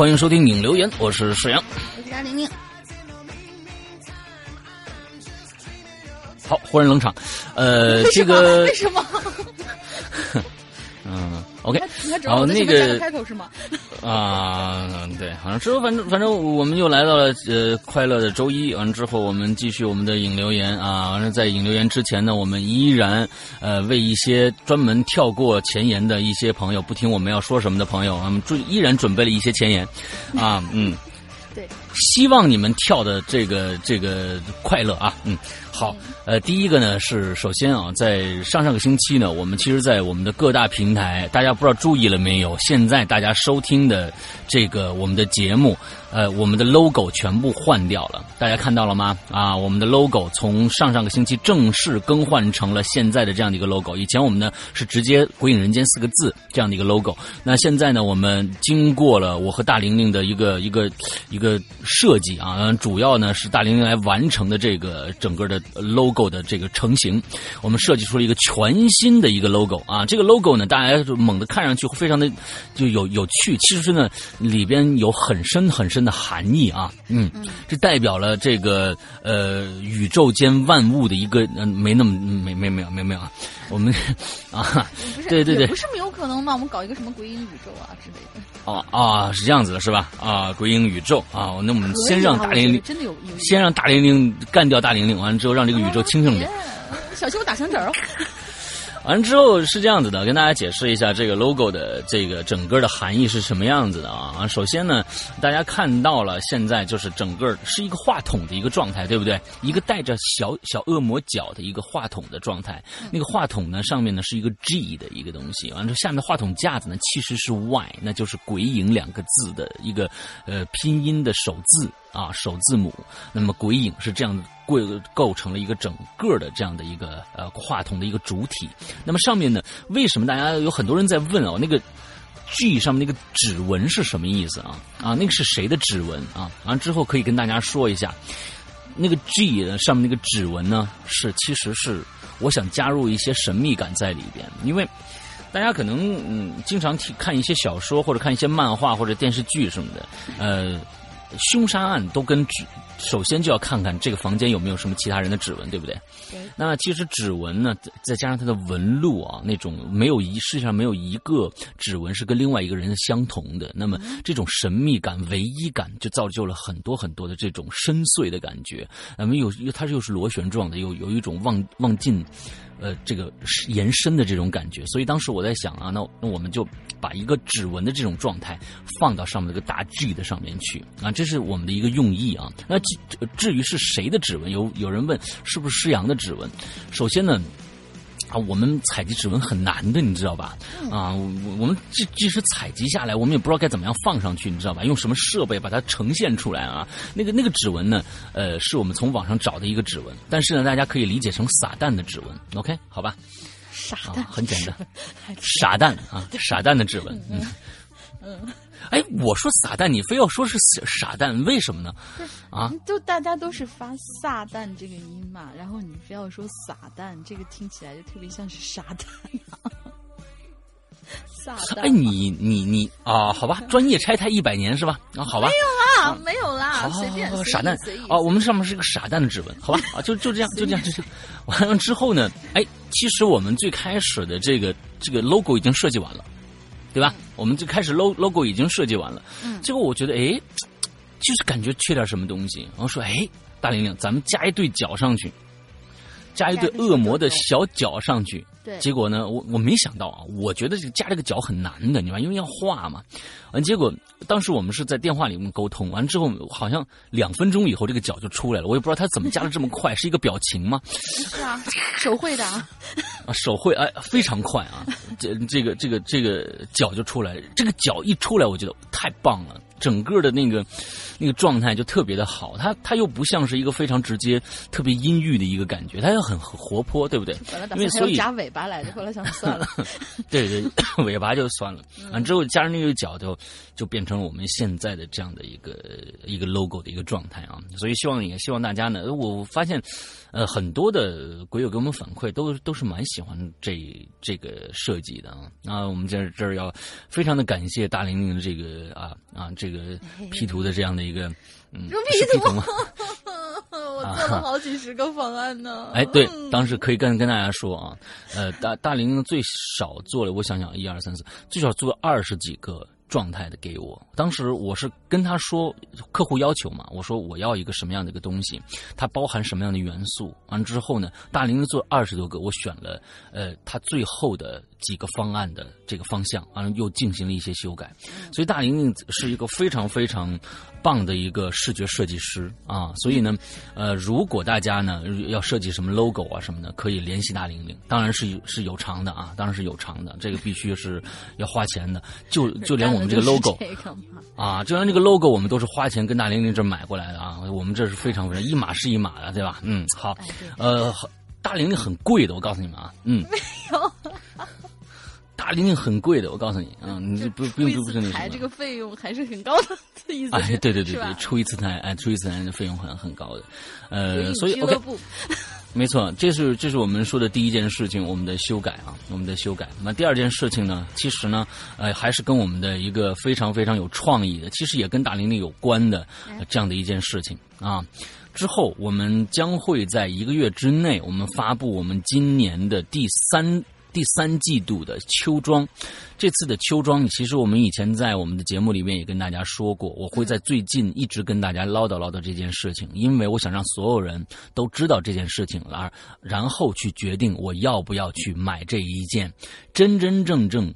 欢迎收听影留言，我是沈阳，我是张玲玲。好，忽然冷场，呃，这个为什么？嗯，OK，你还知道我在前面加个开口是吗？啊，对，好像之后反正反正我们又来到了呃快乐的周一，完了之后我们继续我们的引留言啊，完了在引留言之前呢，我们依然呃为一些专门跳过前言的一些朋友，不听我们要说什么的朋友，我们准依然准备了一些前言啊，嗯，对，希望你们跳的这个这个快乐啊，嗯。好，呃，第一个呢是首先啊，在上上个星期呢，我们其实，在我们的各大平台，大家不知道注意了没有？现在大家收听的这个我们的节目，呃，我们的 logo 全部换掉了，大家看到了吗？啊，我们的 logo 从上上个星期正式更换成了现在的这样的一个 logo。以前我们呢是直接“鬼影人间”四个字这样的一个 logo，那现在呢，我们经过了我和大玲玲的一个一个一个设计啊，主要呢是大玲玲来完成的这个整个的。Logo 的这个成型，我们设计出了一个全新的一个 logo 啊！这个 logo 呢，大家猛的看上去非常的就有有趣，其实呢里边有很深很深的含义啊！嗯，这代表了这个呃宇宙间万物的一个嗯没那么没没没有没有没有啊！我们 啊，对对对，不是没有可能吗？我们搞一个什么鬼影宇宙啊之类的。哦啊，是这样子的，是吧？啊，鬼影宇宙啊，那我们先让大玲玲真的有，先让大玲玲干掉大玲玲，完了之后让这个宇宙清醒点。小心我打响指儿。完了之后是这样子的，跟大家解释一下这个 logo 的这个整个的含义是什么样子的啊。首先呢，大家看到了现在就是整个是一个话筒的一个状态，对不对？一个带着小小恶魔角的一个话筒的状态。那个话筒呢，上面呢是一个 G 的一个东西，完了下面的话筒架子呢其实是 Y，那就是“鬼影”两个字的一个呃拼音的首字。啊，首字母，那么鬼影是这样构构成了一个整个的这样的一个呃话筒的一个主体。那么上面呢，为什么大家有很多人在问哦，那个 G 上面那个指纹是什么意思啊？啊，那个是谁的指纹啊？完了之后可以跟大家说一下，那个 G 上面那个指纹呢，是其实是我想加入一些神秘感在里边，因为大家可能嗯经常看一些小说或者看一些漫画或者电视剧什么的，呃。凶杀案都跟指，首先就要看看这个房间有没有什么其他人的指纹，对不对？对。那其实指纹呢，再加上它的纹路啊，那种没有一世界上没有一个指纹是跟另外一个人相同的。那么这种神秘感、唯一感，就造就了很多很多的这种深邃的感觉。那么有，它又是螺旋状的，有有一种望望进。呃，这个延伸的这种感觉，所以当时我在想啊，那那我们就把一个指纹的这种状态放到上面那个大 G 的上面去啊，这是我们的一个用意啊。那至至于是谁的指纹，有有人问是不是施阳的指纹，首先呢。啊，我们采集指纹很难的，你知道吧？啊，我我们即即使采集下来，我们也不知道该怎么样放上去，你知道吧？用什么设备把它呈现出来啊？那个那个指纹呢？呃，是我们从网上找的一个指纹，但是呢，大家可以理解成撒旦的指纹。OK，好吧？傻蛋，很简单，傻蛋啊，傻蛋的指纹。嗯嗯。哎，我说撒旦，你非要说是傻蛋，为什么呢？啊，就大家都是发撒旦这个音嘛，然后你非要说撒旦，这个听起来就特别像是傻蛋。哎，你你你啊，好吧，专业拆台一百年是吧？啊，好吧，没有啦，没有啦，随便傻蛋啊，我们上面是个傻蛋的指纹，好吧？啊，就就这样，就这样，就这样。完了之后呢，哎，其实我们最开始的这个这个 logo 已经设计完了。对吧？我们最开始 logo logo 已经设计完了，结果我觉得哎，就是感觉缺点什么东西。然后说哎，大玲玲，咱们加一对脚上去，加一对恶魔的小脚上去。对，结果呢，我我没想到啊，我觉得这个加这个脚很难的，你知道因为要画嘛。完，结果当时我们是在电话里面沟通，完之后好像两分钟以后这个脚就出来了，我也不知道他怎么加的这么快，是一个表情吗？是 啊，手绘的啊。啊，手绘哎，非常快啊，这这个这个这个脚就出来，这个脚一出来，我觉得太棒了。整个的那个那个状态就特别的好，它它又不像是一个非常直接、特别阴郁的一个感觉，它又很活泼，对不对？因为所以夹尾巴来着，后来想算了。对 对，尾巴就算了。完之后加上那个脚，就就变成了我们现在的这样的一个一个 logo 的一个状态啊。所以希望也希望大家呢，我发现呃很多的鬼友给我们反馈，都都是蛮喜欢这这个设计的啊。那我们在这儿要非常的感谢大玲玲的这个啊啊这。这个 P 图的这样的一个嗯，P 图吗？我做了好几十个方案呢。哎，对，当时可以跟跟大家说啊，呃，大大林最少做了，我想想，一二三四，最少做了二十几个。状态的给我，当时我是跟他说客户要求嘛，我说我要一个什么样的一个东西，它包含什么样的元素。完之后呢，大林做二十多个，我选了呃他最后的几个方案的这个方向，完了又进行了一些修改。所以大林是一个非常非常棒的一个视觉设计师啊。所以呢，呃，如果大家呢要设计什么 logo 啊什么的，可以联系大玲玲，当然是是有偿的啊，当然是有偿的，这个必须是要花钱的，就 就连我。们这个 logo 啊，就连这个 logo，我们都是花钱跟大玲玲这买过来的啊。我们这是非常非常一码是一码的，对吧？嗯，好，呃，大玲玲很贵的，我告诉你们啊，嗯，没有，大玲玲很贵的，我告诉你，嗯，你不不用不是那台这个费用还是很高的意思，哎，对对对对，出一次台，哎，出一次台的费用很很高的，呃，所以 OK。没错，这是这是我们说的第一件事情，我们的修改啊，我们的修改。那第二件事情呢，其实呢，呃，还是跟我们的一个非常非常有创意的，其实也跟大玲玲有关的这样的一件事情啊。之后我们将会在一个月之内，我们发布我们今年的第三。第三季度的秋装，这次的秋装，其实我们以前在我们的节目里面也跟大家说过，我会在最近一直跟大家唠叨唠叨这件事情，因为我想让所有人都知道这件事情，而然后去决定我要不要去买这一件真真正正。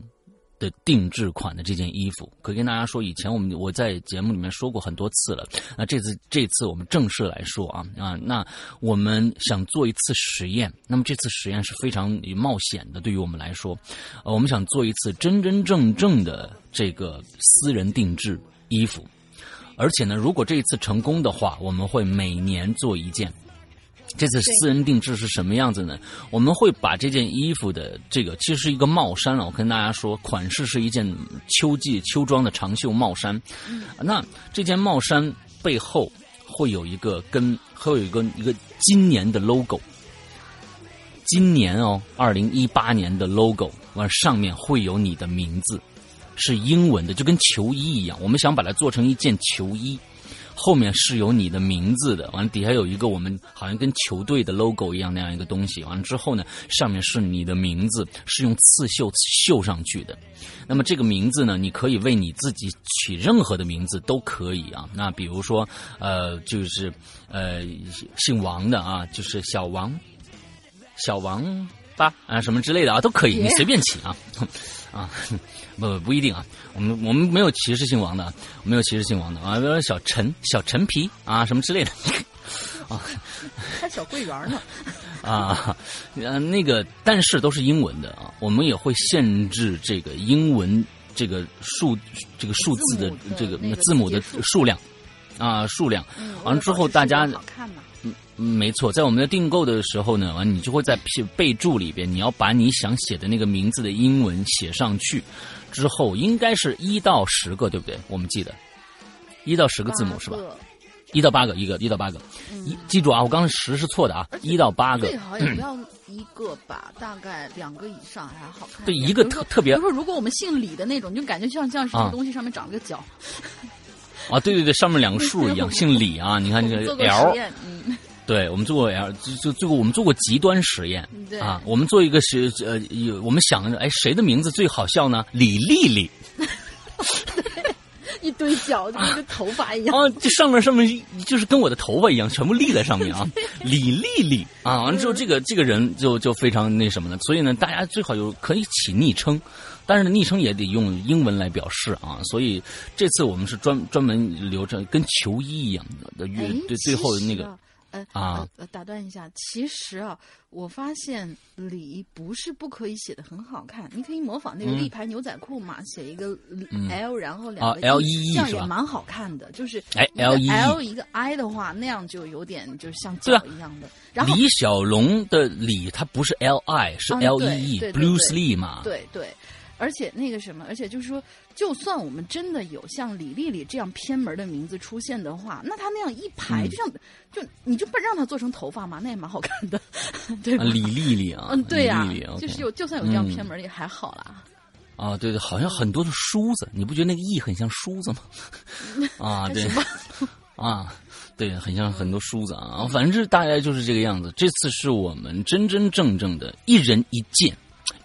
的定制款的这件衣服，可以跟大家说，以前我们我在节目里面说过很多次了。那这次这次我们正式来说啊啊，那我们想做一次实验。那么这次实验是非常冒险的，对于我们来说，呃，我们想做一次真真正正的这个私人定制衣服，而且呢，如果这一次成功的话，我们会每年做一件。这次私人定制是什么样子呢？我们会把这件衣服的这个其实是一个帽衫了。我跟大家说，款式是一件秋季秋装的长袖帽衫。那这件帽衫背后会有一个跟会有一个一个今年的 logo。今年哦，二零一八年的 logo，完上面会有你的名字，是英文的，就跟球衣一样。我们想把它做成一件球衣。后面是有你的名字的，完了底下有一个我们好像跟球队的 logo 一样那样一个东西，完了之后呢，上面是你的名字，是用刺绣绣上去的。那么这个名字呢，你可以为你自己取任何的名字都可以啊。那比如说，呃，就是呃姓王的啊，就是小王，小王八啊什么之类的啊，都可以，你随便起啊。啊，不不一定啊，我们我们没有歧视姓王的，没有歧视姓王的啊，比如说小陈、小陈皮啊，什么之类的，啊，还小桂园呢，啊，呃，那个但是都是英文的啊，我们也会限制这个英文这个数这个数字的这个字母的数量啊数量，完了之后大家。好看吗？没错，在我们的订购的时候呢，完你就会在备注里边，你要把你想写的那个名字的英文写上去，之后应该是一到十个，对不对？我们记得一到十个字母是吧？一到八个，一个一到八个，一记住啊！我刚刚十是错的啊，一到八个最好也不要一个吧，大概两个以上还好看。对，一个特特别。比如说，如果我们姓李的那种，就感觉像像什么东西上面长了个角。啊，对对对，上面两个数一样，姓李啊！你看这个 L，嗯，对，我们做过 L，就就做过，我们做过极端实验啊。我们做一个是呃，有我们想着，哎，谁的名字最好笑呢？李丽丽。一堆角，就跟头发一样 啊！这上面上面就是跟我的头发一样，全部立在上面啊！李丽丽啊！完了之后，这个这个人就就非常那什么了。所以呢，大家最好有可以起昵称，但是昵称也得用英文来表示啊。所以这次我们是专专门留着跟球衣一样的，乐对最后的那个。呃啊，打断一下，其实啊，我发现“李”不是不可以写的很好看，你可以模仿那个立牌牛仔裤嘛，写一个 L，然后两个 L E E，这样也蛮好看的。就是哎，L E L 一个 I 的话，那样就有点就是像脚一样的。然后李小龙的“李”他不是 L I，是 L E E，Bruce Lee 嘛？对对。而且那个什么，而且就是说，就算我们真的有像李丽丽这样偏门的名字出现的话，那她那样一排，就像就你就不让她做成头发嘛，那也蛮好看的，对吧？李丽丽啊，嗯，对呀，就是有就算有这样偏门也还好啦。啊，对对，好像很多的梳子，你不觉得那个“艺”很像梳子吗？啊，对，啊，对，很像很多梳子啊，反正是大概就是这个样子。这次是我们真真正正的一人一件。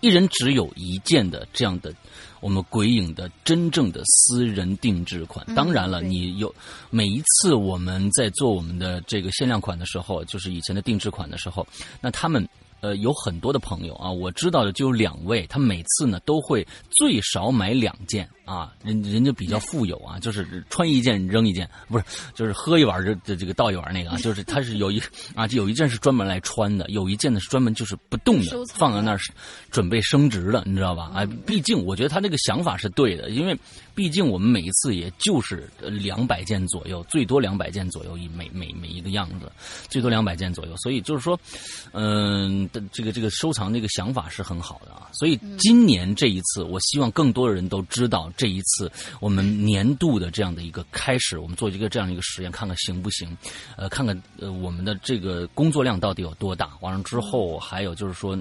一人只有一件的这样的，我们鬼影的真正的私人定制款。当然了，你有每一次我们在做我们的这个限量款的时候，就是以前的定制款的时候，那他们。呃，有很多的朋友啊，我知道的就有两位，他每次呢都会最少买两件啊，人人家比较富有啊，就是穿一件扔一件，不是，就是喝一碗这这这个倒一碗那个啊，就是他是有一啊，就有一件是专门来穿的，有一件呢是专门就是不动的，放在那儿准备升值的，你知道吧？啊，毕竟我觉得他这个想法是对的，因为毕竟我们每一次也就是两百件左右，最多两百件左右一每每每一个样子，最多两百件左右，所以就是说，嗯。的这个这个收藏这个想法是很好的啊，所以今年这一次，我希望更多的人都知道这一次我们年度的这样的一个开始，我们做一个这样的一个实验，看看行不行，呃，看看呃我们的这个工作量到底有多大。完了之后，还有就是说，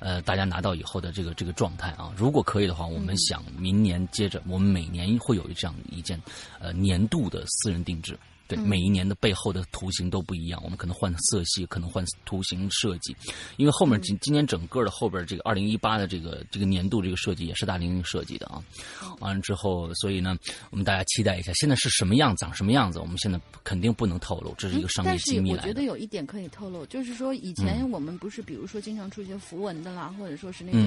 呃，大家拿到以后的这个这个状态啊，如果可以的话，我们想明年接着，我们每年年会有这样一件呃年度的私人定制。对，每一年的背后的图形都不一样，我们可能换色系，可能换图形设计，因为后面今今年整个的后边这个二零一八的这个这个年度这个设计也是大玲玲设计的啊。完了之后，所以呢，我们大家期待一下，现在是什么样，长什么样子，我们现在肯定不能透露，这是一个商业机密来的。但是我觉得有一点可以透露，就是说以前我们不是比如说经常出一些符文的啦，或者说是那种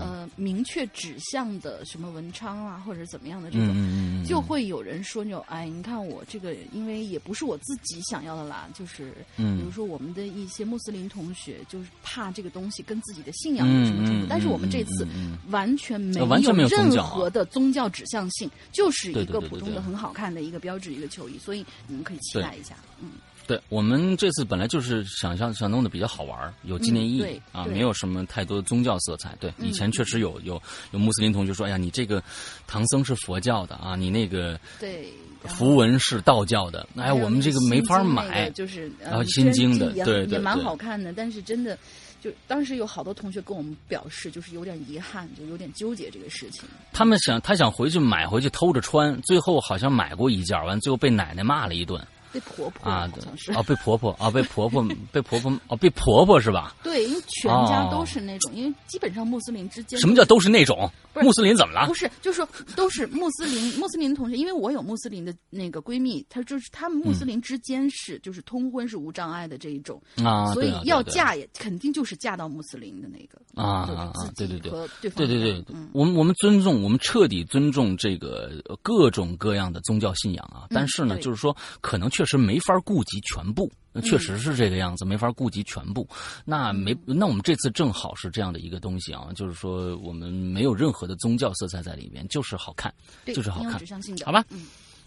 呃明确指向的什么文昌啊，或者怎么样的这种，就会有人说那种哎，你看我这个因为。也不是我自己想要的啦，就是，比如说我们的一些穆斯林同学，就是怕这个东西跟自己的信仰有什么冲突。但是我们这次完全没有任何的宗教指向性，就是一个普通的很好看的一个标志一个球衣，所以你们可以期待一下，嗯。对我们这次本来就是想象想弄的比较好玩有纪念意义啊，没有什么太多的宗教色彩。对，以前确实有有有穆斯林同学说：“哎呀，你这个唐僧是佛教的啊，你那个对。”符文是道教的，哎，我们这个没法买，就是然后心经的，对对也蛮好看的。但是真的，就当时有好多同学跟我们表示，就是有点遗憾，就有点纠结这个事情。他们想，他想回去买回去偷着穿，最后好像买过一件，完最后被奶奶骂了一顿。被婆婆啊，啊，被婆婆啊，被婆婆，被婆婆 哦，被婆婆是吧？对，因为全家都是那种，因为基本上穆斯林之间。什么叫都是那种？穆斯林怎么了？不是，就是说都是穆斯林，穆斯林同学，因为我有穆斯林的那个闺蜜，她就是他们穆斯林之间是就是通婚是无障碍的这一种啊，所以要嫁也肯定就是嫁到穆斯林的那个啊啊啊！对对对，对对对对，我们我们尊重，我们彻底尊重这个各种各样的宗教信仰啊，但是呢，就是说可能确。确实没法顾及全部，确实是这个样子，没法顾及全部。那没，那我们这次正好是这样的一个东西啊，就是说我们没有任何的宗教色彩在里面，就是好看，就是好看，指向性的，好吧？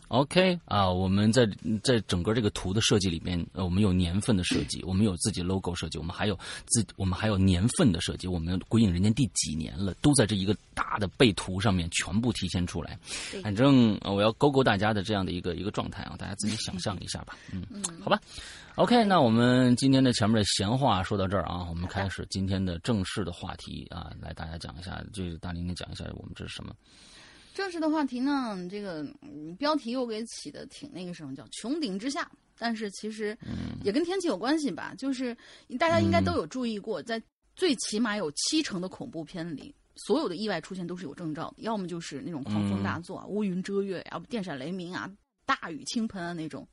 OK 啊，我们在在整个这个图的设计里面，呃，我们有年份的设计，我们有自己 logo 设计，我们还有自我们还有年份的设计，我们鬼影人间第几年了，都在这一个大的背图上面全部体现出来。反正我要勾勾大家的这样的一个一个状态啊，大家自己想象一下吧。嗯，好吧。OK，那我们今天的前面的闲话说到这儿啊，我们开始今天的正式的话题啊，来大家讲一下，就是大玲玲讲一下我们这是什么。正式的话题呢，这个标题又给起的挺那个什么，叫“穹顶之下”。但是其实也跟天气有关系吧，就是大家应该都有注意过，在最起码有七成的恐怖片里，所有的意外出现都是有征兆的，要么就是那种狂风大作、乌云遮月要不电闪雷鸣啊、大雨倾盆啊那种，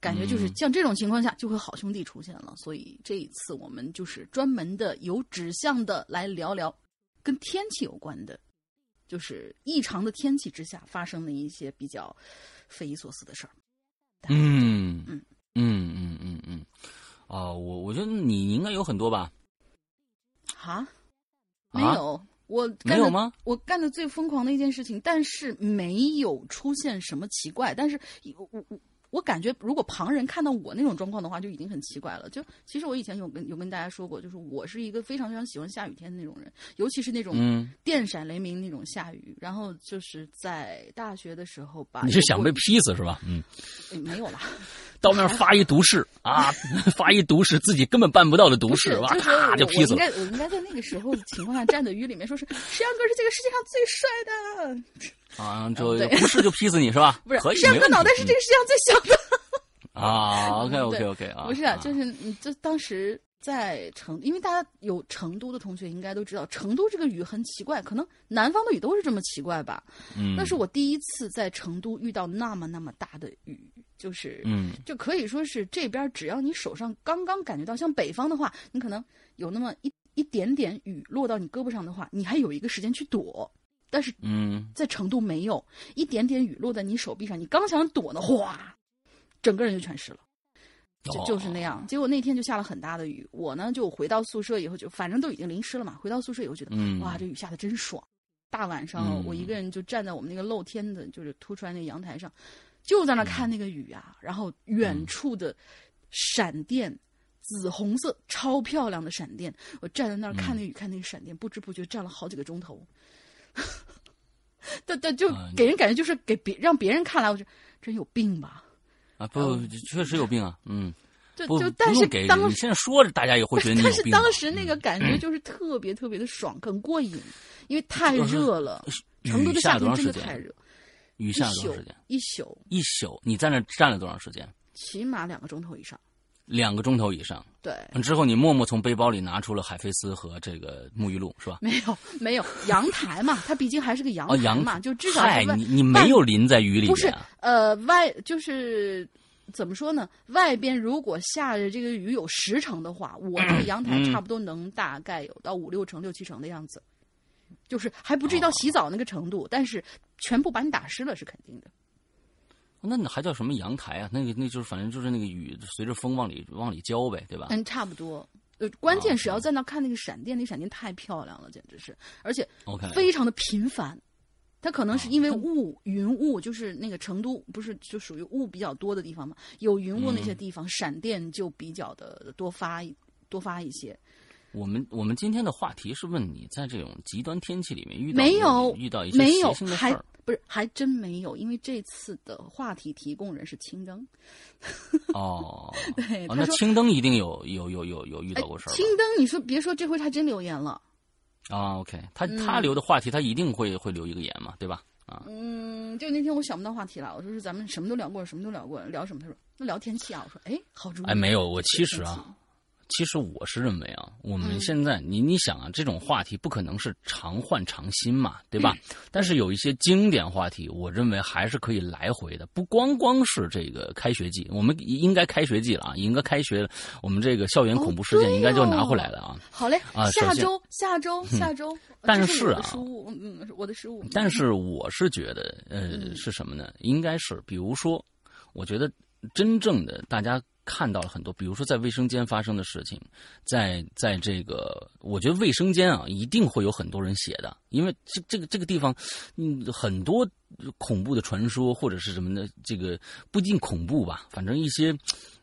感觉就是像这种情况下就会好兄弟出现了。所以这一次我们就是专门的有指向的来聊聊跟天气有关的。就是异常的天气之下发生的一些比较匪夷所思的事儿。嗯嗯嗯嗯嗯嗯，啊，我我觉得你应该有很多吧？啊？没有，我没有吗？我干的最疯狂的一件事情，但是没有出现什么奇怪，但是我我。我感觉，如果旁人看到我那种状况的话，就已经很奇怪了。就其实我以前有跟有跟大家说过，就是我是一个非常非常喜欢下雨天的那种人，尤其是那种电闪雷鸣那种下雨。然后就是在大学的时候吧，你是想被劈死是吧？嗯，没有了，到那儿发一毒誓 啊，发一毒誓，自己根本办不到的毒誓，哇，咔就劈死了。应该我应该在那个时候情况下站在雨里面说，是石阳哥是这个世界上最帅的。啊，就不是就劈死你是吧？不是，石阳哥脑袋是这个世界上最小的。啊，OK OK OK 啊，不是啊，就是你就当时在成，因为大家有成都的同学应该都知道，成都这个雨很奇怪，可能南方的雨都是这么奇怪吧。嗯，那是我第一次在成都遇到那么那么大的雨，就是嗯，就可以说是这边只要你手上刚刚感觉到，像北方的话，你可能有那么一一点点雨落到你胳膊上的话，你还有一个时间去躲。但是，嗯，在成都没有一点点雨落在你手臂上，你刚想躲呢，哗，整个人就全湿了，就就是那样。结果那天就下了很大的雨，我呢就回到宿舍以后，就反正都已经淋湿了嘛。回到宿舍以后觉得，哇，这雨下的真爽。大晚上我一个人就站在我们那个露天的，就是凸出来那个阳台上，就在那看那个雨啊。然后远处的闪电，紫红色超漂亮的闪电，我站在那儿看那雨，看那个闪电，不知不觉站了好几个钟头。但 但，就给人感觉就是给别让别人看来，我觉得真有病吧？啊，不，确实有病啊。嗯，就就但是当时现在说着，大家也会觉得你但是当时那个感觉就是特别特别的爽，很过瘾，因为太热了。成都的夏天真的太热。雨下了多长时间？一宿。一宿，你在那站了多长时间？起码两个钟头以上。两个钟头以上，对。之后你默默从背包里拿出了海飞丝和这个沐浴露，是吧？没有，没有。阳台嘛，它毕竟还是个阳台嘛，就至少。嗨，你你没有淋在雨里。不是，呃，外就是怎么说呢？外边如果下着这个雨有十成的话，我这个阳台差不多能大概有到五六成、六七成的样子，就是还不至于到洗澡那个程度，但是全部把你打湿了是肯定的。那你还叫什么阳台啊？那个那就是反正就是那个雨随着风往里往里浇呗，对吧？嗯，差不多。呃，关键是要在那看那个闪电，那闪电太漂亮了，简直是，而且非常的频繁。它可能是因为雾云雾，就是那个成都不是就属于雾比较多的地方嘛？有云雾那些地方，闪电就比较的多发多发一些。我们我们今天的话题是问你在这种极端天气里面遇到没有遇到一些邪性的事儿？不是，还真没有，因为这次的话题提供人是青灯。哦，对，那青灯一定有有有有有遇到过事儿。青灯，你说别说，这回他真留言了。啊，OK，他他留的话题，他一定会会留一个言嘛，对吧？啊，嗯，就那天我想不到话题了，我说是咱们什么都聊过，什么都聊过，聊什么？他说那聊天气啊，我说哎，好主意。哎，没有，我其实啊。其实我是认为啊，我们现在你你想啊，这种话题不可能是常换常新嘛，对吧？但是有一些经典话题，我认为还是可以来回的。不光光是这个开学季，我们应该开学季了啊，应该开学了。我们这个校园恐怖事件应该就拿回来了啊。好嘞，啊，下周下周下周。但是啊，失误，嗯，我的失误。但是我是觉得，呃，是什么呢？应该是，比如说，我觉得真正的大家。看到了很多，比如说在卫生间发生的事情，在在这个，我觉得卫生间啊，一定会有很多人写的，因为这这个这个地方，嗯，很多恐怖的传说或者是什么的，这个不一定恐怖吧，反正一些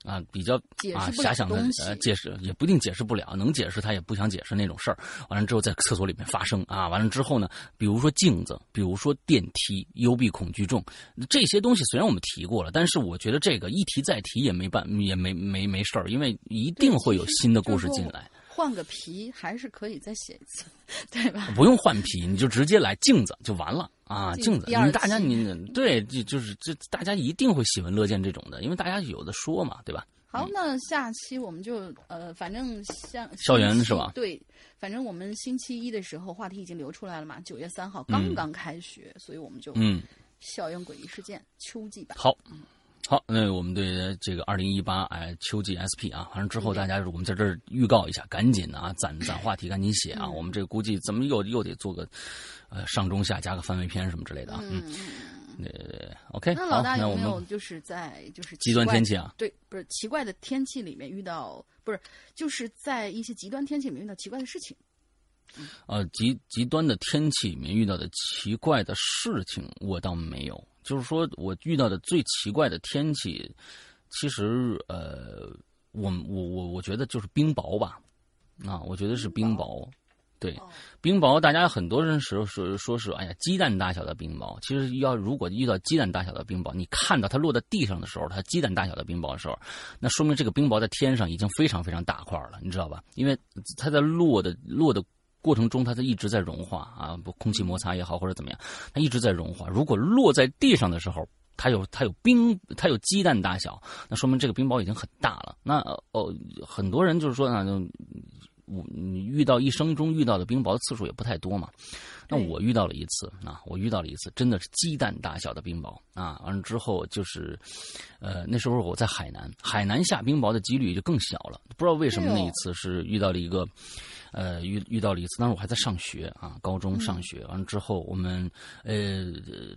啊比较啊遐想的呃解释也不一定解释不了，能解释他也不想解释那种事儿。完了之后在厕所里面发生啊，完了之后呢，比如说镜子，比如说电梯，幽闭恐惧症这些东西，虽然我们提过了，但是我觉得这个一提再提也没办也没没没事儿，因为一定会有新的故事进来。换个皮还是可以再写一次，对吧？不用换皮，你就直接来镜子就完了啊！镜子，你大家你对，就就是这大家一定会喜闻乐见这种的，因为大家有的说嘛，对吧？好，那下期我们就呃，反正像校园是吧？对，反正我们星期一的时候话题已经流出来了嘛，九月三号刚刚开学，所以我们就嗯，校园诡异事件秋季版好。好，那我们对这个二零一八哎秋季 SP 啊，反正之后大家我们在这儿预告一下，赶紧的啊，攒 攒话题，赶紧写啊。我们这个估计怎么又又得做个呃上中下加个番外篇什么之类的啊。嗯那嗯。呃，OK。那老大有没有就是在就是极端天气啊？对，不是奇怪的天气里面遇到，不是就是在一些极端天气里面遇到奇怪的事情。呃，极极端的天气里面遇到的奇怪的事情，我倒没有。就是说我遇到的最奇怪的天气，其实呃，我我我我觉得就是冰雹吧，啊，我觉得是冰雹，对，冰雹，大家很多人时候说说是哎呀鸡蛋大小的冰雹，其实要如果遇到鸡蛋大小的冰雹，你看到它落在地上的时候，它鸡蛋大小的冰雹的时候，那说明这个冰雹在天上已经非常非常大块了，你知道吧？因为它在落的落的。过程中，它在一直在融化啊，不，空气摩擦也好，或者怎么样，它一直在融化。如果落在地上的时候，它有它有冰，它有鸡蛋大小，那说明这个冰雹已经很大了。那哦，很多人就是说呢，我你遇到一生中遇到的冰雹的次数也不太多嘛。那我遇到了一次啊，我遇到了一次，真的是鸡蛋大小的冰雹啊。完了之后就是，呃，那时候我在海南，海南下冰雹的几率就更小了。不知道为什么那一次是遇到了一个。呃，遇遇到了一次，当时我还在上学啊，高中上学。完了之后，我们呃，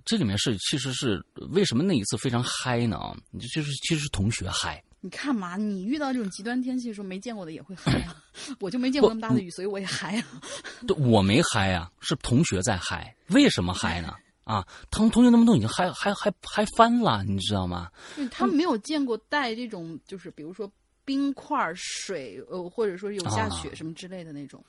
这里面是其实是为什么那一次非常嗨呢？啊，就是其实是同学嗨。你看嘛，你遇到这种极端天气的时候，没见过的也会嗨啊。我就没见过那么大的雨，所以我也嗨啊。对，我没嗨啊，是同学在嗨。为什么嗨呢？啊，他们同学那么都已经嗨嗨嗨嗨翻了，你知道吗？他们没有见过带这种，就是比如说。冰块、水，呃，或者说有下雪什么之类的那种，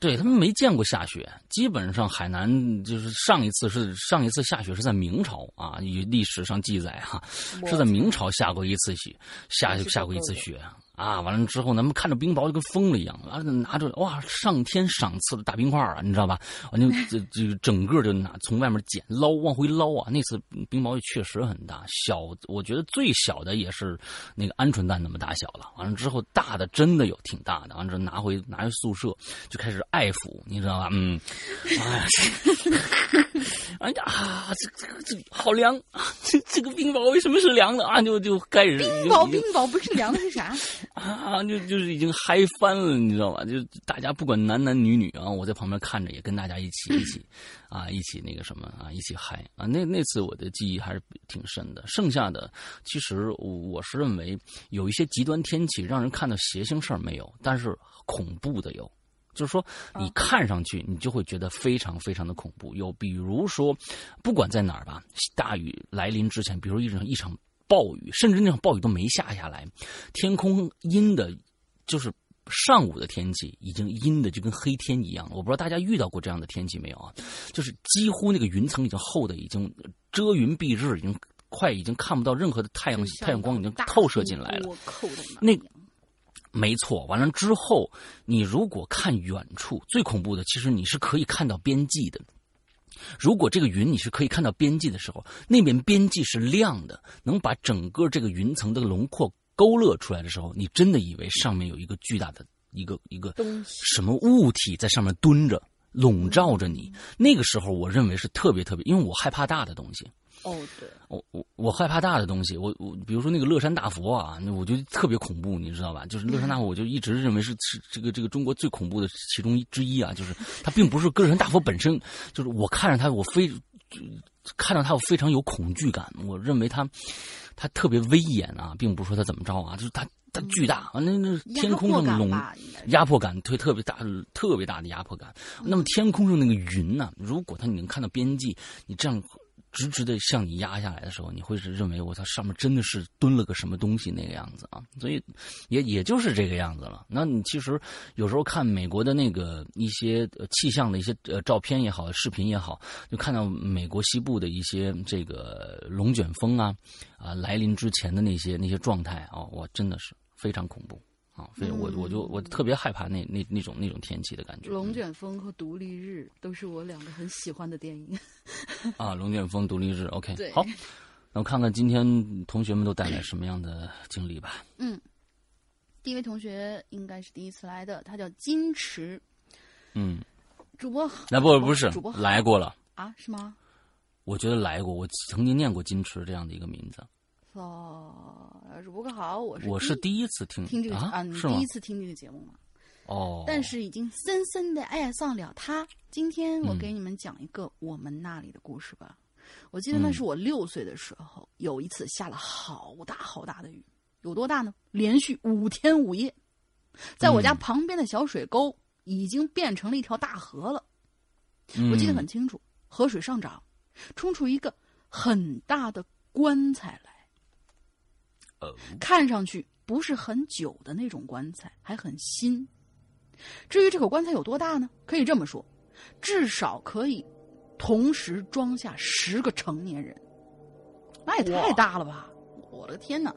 对他们没见过下雪。基本上海南就是上一次是上一次下雪是在明朝啊，以历史上记载哈，是在明朝下过一次雪，下下过一次雪。啊，完了之后，咱们看着冰雹就跟疯了一样，啊，拿着哇，上天赏赐的大冰块啊，你知道吧？完就就就整个就拿从外面捡捞，往回捞啊。那次冰雹也确实很大，小我觉得最小的也是那个鹌鹑蛋那么大小了。完了之后，大的真的有挺大的，完了之后拿回拿回宿舍就开始爱抚，你知道吧？嗯，哎呀，哎呀，这这个这好凉啊！这这个冰雹为什么是凉的啊？就就开始冰雹，冰雹不是凉的是啥？啊，就就是已经嗨翻了，你知道吧？就大家不管男男女女啊，我在旁边看着，也跟大家一起一起，啊，一起那个什么啊，一起嗨啊。那那次我的记忆还是挺深的。剩下的，其实我是认为有一些极端天气让人看到邪性事儿没有，但是恐怖的有，就是说你看上去你就会觉得非常非常的恐怖。有比如说，不管在哪儿吧，大雨来临之前，比如一场一场。暴雨，甚至那场暴雨都没下下来，天空阴的，就是上午的天气已经阴的就跟黑天一样。我不知道大家遇到过这样的天气没有啊？就是几乎那个云层已经厚的已经遮云蔽日，已经快已经看不到任何的太阳太阳光已经透射进来了。那没错，完了之后，你如果看远处，最恐怖的其实你是可以看到边际的。如果这个云你是可以看到边际的时候，那边边际是亮的，能把整个这个云层的轮廓勾勒出来的时候，你真的以为上面有一个巨大的一个一个什么物体在上面蹲着，笼罩着你。那个时候，我认为是特别特别，因为我害怕大的东西。哦，对，我我我害怕大的东西，我我比如说那个乐山大佛啊，那我就特别恐怖，你知道吧？就是乐山大佛，我就一直认为是是这个这个中国最恐怖的其中之一啊，就是它并不是乐山大佛本身，就是我看着它，我非看到它我非常有恐惧感，我认为它它特别威严啊，并不是说它怎么着啊，就是它。它巨大，那那天空上笼压迫感特特别大，特别大的压迫感。那么天空上那个云呢？如果它你能看到边际，你这样。直直的向你压下来的时候，你会是认为我操上面真的是蹲了个什么东西那个样子啊？所以也也就是这个样子了。那你其实有时候看美国的那个一些气象的一些呃照片也好，视频也好，就看到美国西部的一些这个龙卷风啊啊来临之前的那些那些状态啊，哇，真的是非常恐怖。啊，所以我我就我特别害怕那那那种那种天气的感觉。龙卷风和独立日都是我两个很喜欢的电影。啊，龙卷风、独立日，OK，好，那我看看今天同学们都带来什么样的经历吧。嗯，第一位同学应该是第一次来的，他叫金池。嗯，主播那不不是主播来过了啊？是吗？我觉得来过，我曾经念过金池这样的一个名字。哦，主播哥好，我是我是第一次听听这个啊，你第一次听这个节目吗？哦，但是已经深深的爱上了他。今天我给你们讲一个我们那里的故事吧。我记得那是我六岁的时候，有一次下了好大好大的雨，有多大呢？连续五天五夜，在我家旁边的小水沟已经变成了一条大河了。我记得很清楚，河水上涨，冲出一个很大的棺材来。看上去不是很久的那种棺材，还很新。至于这口棺材有多大呢？可以这么说，至少可以同时装下十个成年人。那也太大了吧！我的天哪！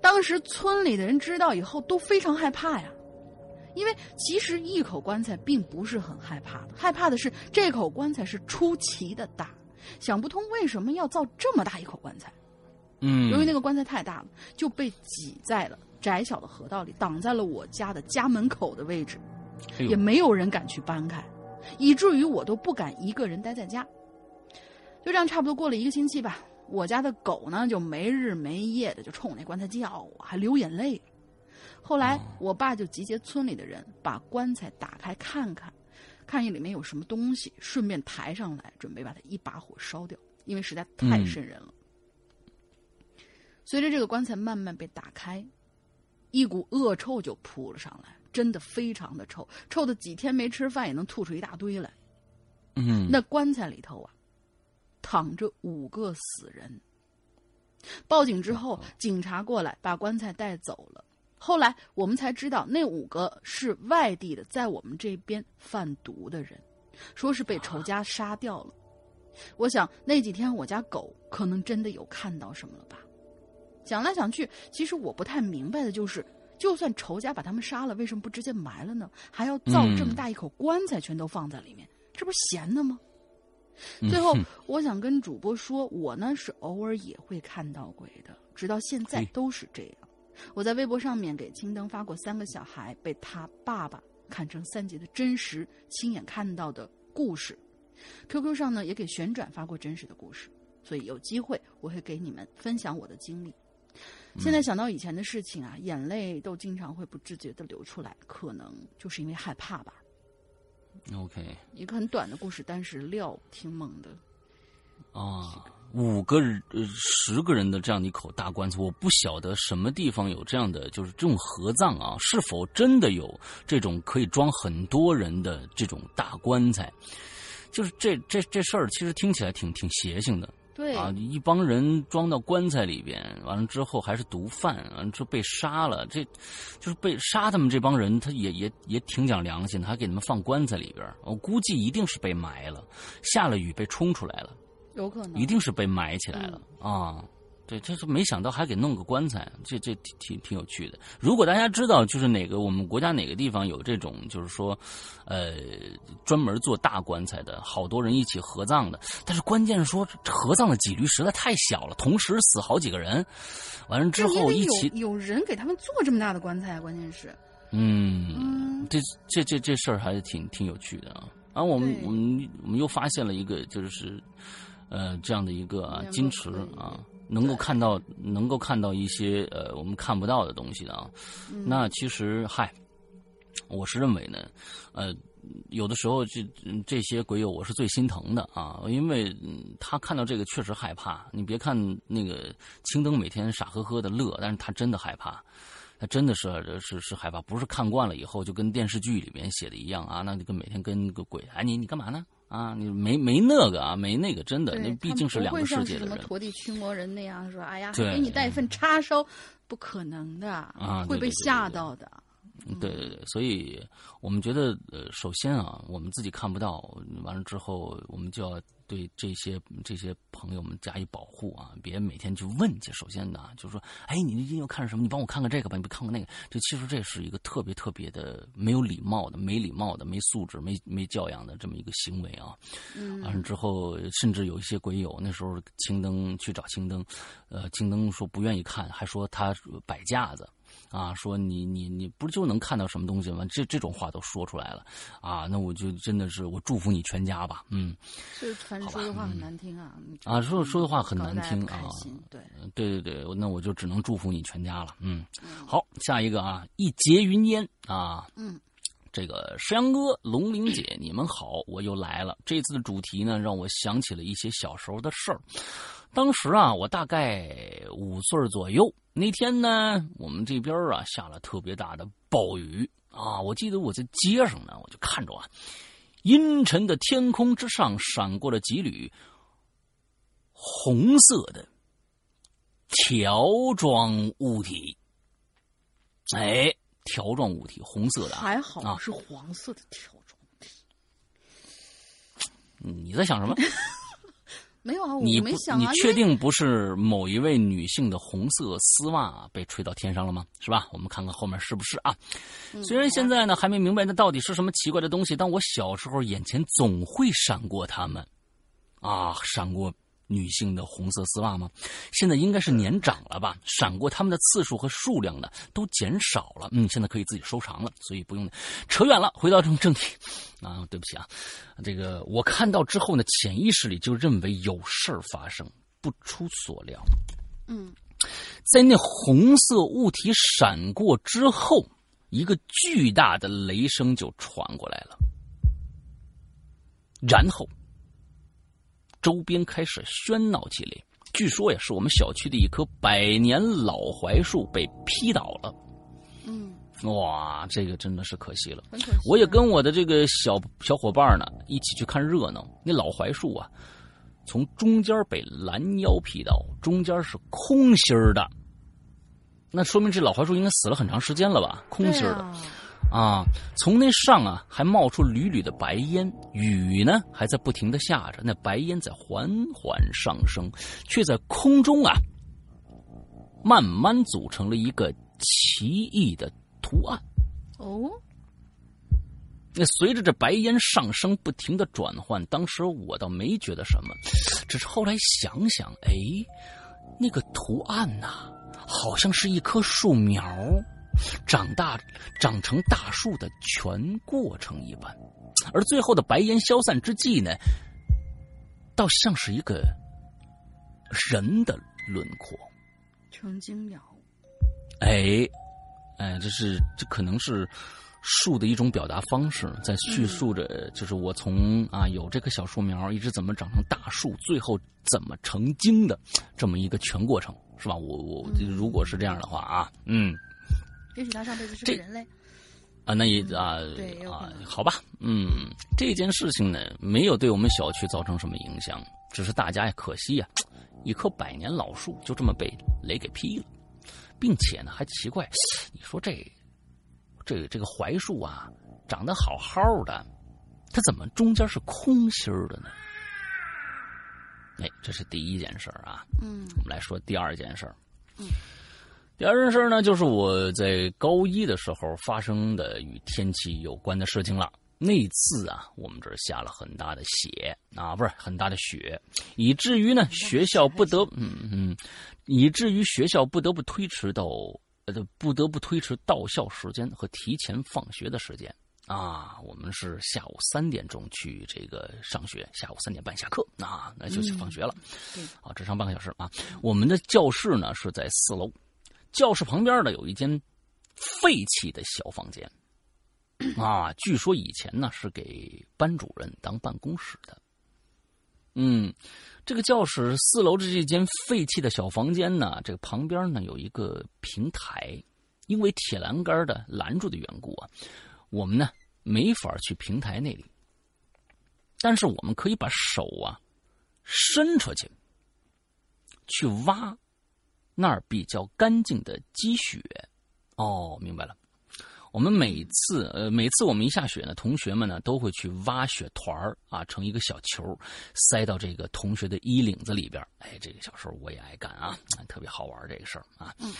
当时村里的人知道以后都非常害怕呀，因为其实一口棺材并不是很害怕的，害怕的是这口棺材是出奇的大，想不通为什么要造这么大一口棺材。嗯，由于那个棺材太大了，就被挤在了窄小的河道里，挡在了我家的家门口的位置，也没有人敢去搬开，以至于我都不敢一个人待在家。就这样，差不多过了一个星期吧，我家的狗呢就没日没夜的就冲那棺材叫，还流眼泪。后来我爸就集结村里的人，把棺材打开看看，看里面有什么东西，顺便抬上来，准备把它一把火烧掉，因为实在太瘆人了。随着这个棺材慢慢被打开，一股恶臭就扑了上来，真的非常的臭，臭的几天没吃饭也能吐出一大堆来。嗯，那棺材里头啊，躺着五个死人。报警之后，警察过来把棺材带走了。后来我们才知道，那五个是外地的，在我们这边贩毒的人，说是被仇家杀掉了。我想那几天我家狗可能真的有看到什么了吧。想来想去，其实我不太明白的就是，就算仇家把他们杀了，为什么不直接埋了呢？还要造这么大一口棺材，全都放在里面，这不是闲的吗？最后，我想跟主播说，我呢是偶尔也会看到鬼的，直到现在都是这样。我在微博上面给青灯发过三个小孩被他爸爸砍成三截的真实亲眼看到的故事，QQ 上呢也给旋转发过真实的故事，所以有机会我会给你们分享我的经历。现在想到以前的事情啊，眼泪都经常会不自觉的流出来，可能就是因为害怕吧。OK，一个很短的故事，但是料挺猛的。啊，五个人、十个人的这样的一口大棺材，我不晓得什么地方有这样的，就是这种合葬啊，是否真的有这种可以装很多人的这种大棺材？就是这这这事儿，其实听起来挺挺邪性的。对啊，一帮人装到棺材里边，完了之后还是毒贩，完了之后被杀了。这，就是被杀他们这帮人，他也也也挺讲良心的，还给他们放棺材里边。我估计一定是被埋了，下了雨被冲出来了，有可能，一定是被埋起来了啊。对，这是没想到还给弄个棺材，这这挺挺挺有趣的。如果大家知道，就是哪个我们国家哪个地方有这种，就是说，呃，专门做大棺材的，好多人一起合葬的。但是关键是说，合葬的几率实在太小了，同时死好几个人，完了之后一起有人给他们做这么大的棺材，关键是，嗯，这这这这事儿还是挺挺有趣的啊。然后我们我们我们又发现了一个，就是呃这样的一个啊金池啊。能够看到，能够看到一些呃我们看不到的东西的啊，那其实嗨，我是认为呢，呃，有的时候这这些鬼友我是最心疼的啊，因为他看到这个确实害怕。你别看那个青灯每天傻呵呵的乐，但是他真的害怕。他真的是是是害怕，不是看惯了以后就跟电视剧里面写的一样啊，那就跟每天跟个鬼，哎，你你干嘛呢？啊，你没没那个啊，没那个，真的，那毕竟是两个世界的人。什么陀地驱魔人那样说，哎呀，给你带一份叉烧，不可能的啊，会被吓到的。对对对，所以我们觉得，呃，首先啊，我们自己看不到，完了之后，我们就要对这些这些朋友们加以保护啊，别每天去问去。首先呢，就是说，哎，你最近要看什么？你帮我看看这个吧，你别看看那个。这其实这是一个特别特别的没有礼貌的、没礼貌的、没素质、没没教养的这么一个行为啊。嗯。完了之后，甚至有一些鬼友那时候青灯去找青灯，呃，青灯说不愿意看，还说他摆架子。啊，说你你你不就能看到什么东西吗？这这种话都说出来了，啊，那我就真的是我祝福你全家吧，嗯。这传说的话很难听啊。啊，说说的话很难听啊。对对对对，那我就只能祝福你全家了，嗯。好，下一个啊，一结云烟啊。嗯。这个石阳哥、龙玲姐，你们好，我又来了。这次的主题呢，让我想起了一些小时候的事儿。当时啊，我大概五岁左右。那天呢，我们这边啊下了特别大的暴雨啊。我记得我在街上呢，我就看着啊，阴沉的天空之上闪过了几缕红色的条状物体。哎，条状物体，红色的，还好是黄色的条状物体。你在想什么？没有啊，我你没想啊。你确定不是某一位女性的红色丝袜被吹到天上了吗？是吧？我们看看后面是不是啊？虽然现在呢还没明白那到底是什么奇怪的东西，但我小时候眼前总会闪过它们，啊，闪过。女性的红色丝袜吗？现在应该是年长了吧？闪过他们的次数和数量呢都减少了。嗯，现在可以自己收藏了，所以不用扯远了。回到正正题啊，对不起啊，这个我看到之后呢，潜意识里就认为有事儿发生。不出所料，嗯，在那红色物体闪过之后，一个巨大的雷声就传过来了，然后。周边开始喧闹起来，据说呀，是我们小区的一棵百年老槐树被劈倒了。嗯，哇，这个真的是可惜了。我也跟我的这个小小伙伴呢一起去看热闹。那老槐树啊，从中间被拦腰劈倒，中间是空心儿的。那说明这老槐树应该死了很长时间了吧？空心儿的。啊，从那上啊还冒出缕缕的白烟，雨呢还在不停的下着，那白烟在缓缓上升，却在空中啊慢慢组成了一个奇异的图案。哦，那随着这白烟上升，不停的转换，当时我倒没觉得什么，只是后来想想，哎，那个图案呐，好像是一棵树苗。长大长成大树的全过程一般，而最后的白烟消散之际呢，倒像是一个人的轮廓，成精了。哎，哎，这是这可能是树的一种表达方式，在叙述着，就是我从啊有这棵小树苗，一直怎么长成大树，最后怎么成精的这么一个全过程，是吧？我我如果是这样的话啊，嗯。也许他上辈子是个人类，啊，那也啊啊，好吧，嗯，这件事情呢，没有对我们小区造成什么影响，只是大家也可惜呀，一棵百年老树就这么被雷给劈了，并且呢，还奇怪，你说这这这个槐树啊，长得好好的，它怎么中间是空心的呢？哎，这是第一件事儿啊，嗯，我们来说第二件事儿，嗯。第二件事呢，就是我在高一的时候发生的与天气有关的事情了。那次啊，我们这儿下了很大的雪啊，不是很大的雪，以至于呢，学校不得嗯嗯，以至于学校不得不推迟到呃不得不推迟到校时间和提前放学的时间啊。我们是下午三点钟去这个上学，下午三点半下课啊，那就去放学了。啊，只上半个小时啊。我们的教室呢是在四楼。教室旁边呢有一间废弃的小房间，啊，据说以前呢是给班主任当办公室的。嗯，这个教室四楼的这间废弃的小房间呢，这个旁边呢有一个平台，因为铁栏杆的拦住的缘故啊，我们呢没法去平台那里。但是我们可以把手啊伸出去，去挖那儿比较干净的积雪。哦，明白了。我们每次呃，每次我们一下雪呢，同学们呢都会去挖雪团儿啊，成一个小球，塞到这个同学的衣领子里边。哎，这个小时候我也爱干啊，特别好玩这个事儿啊。嗯。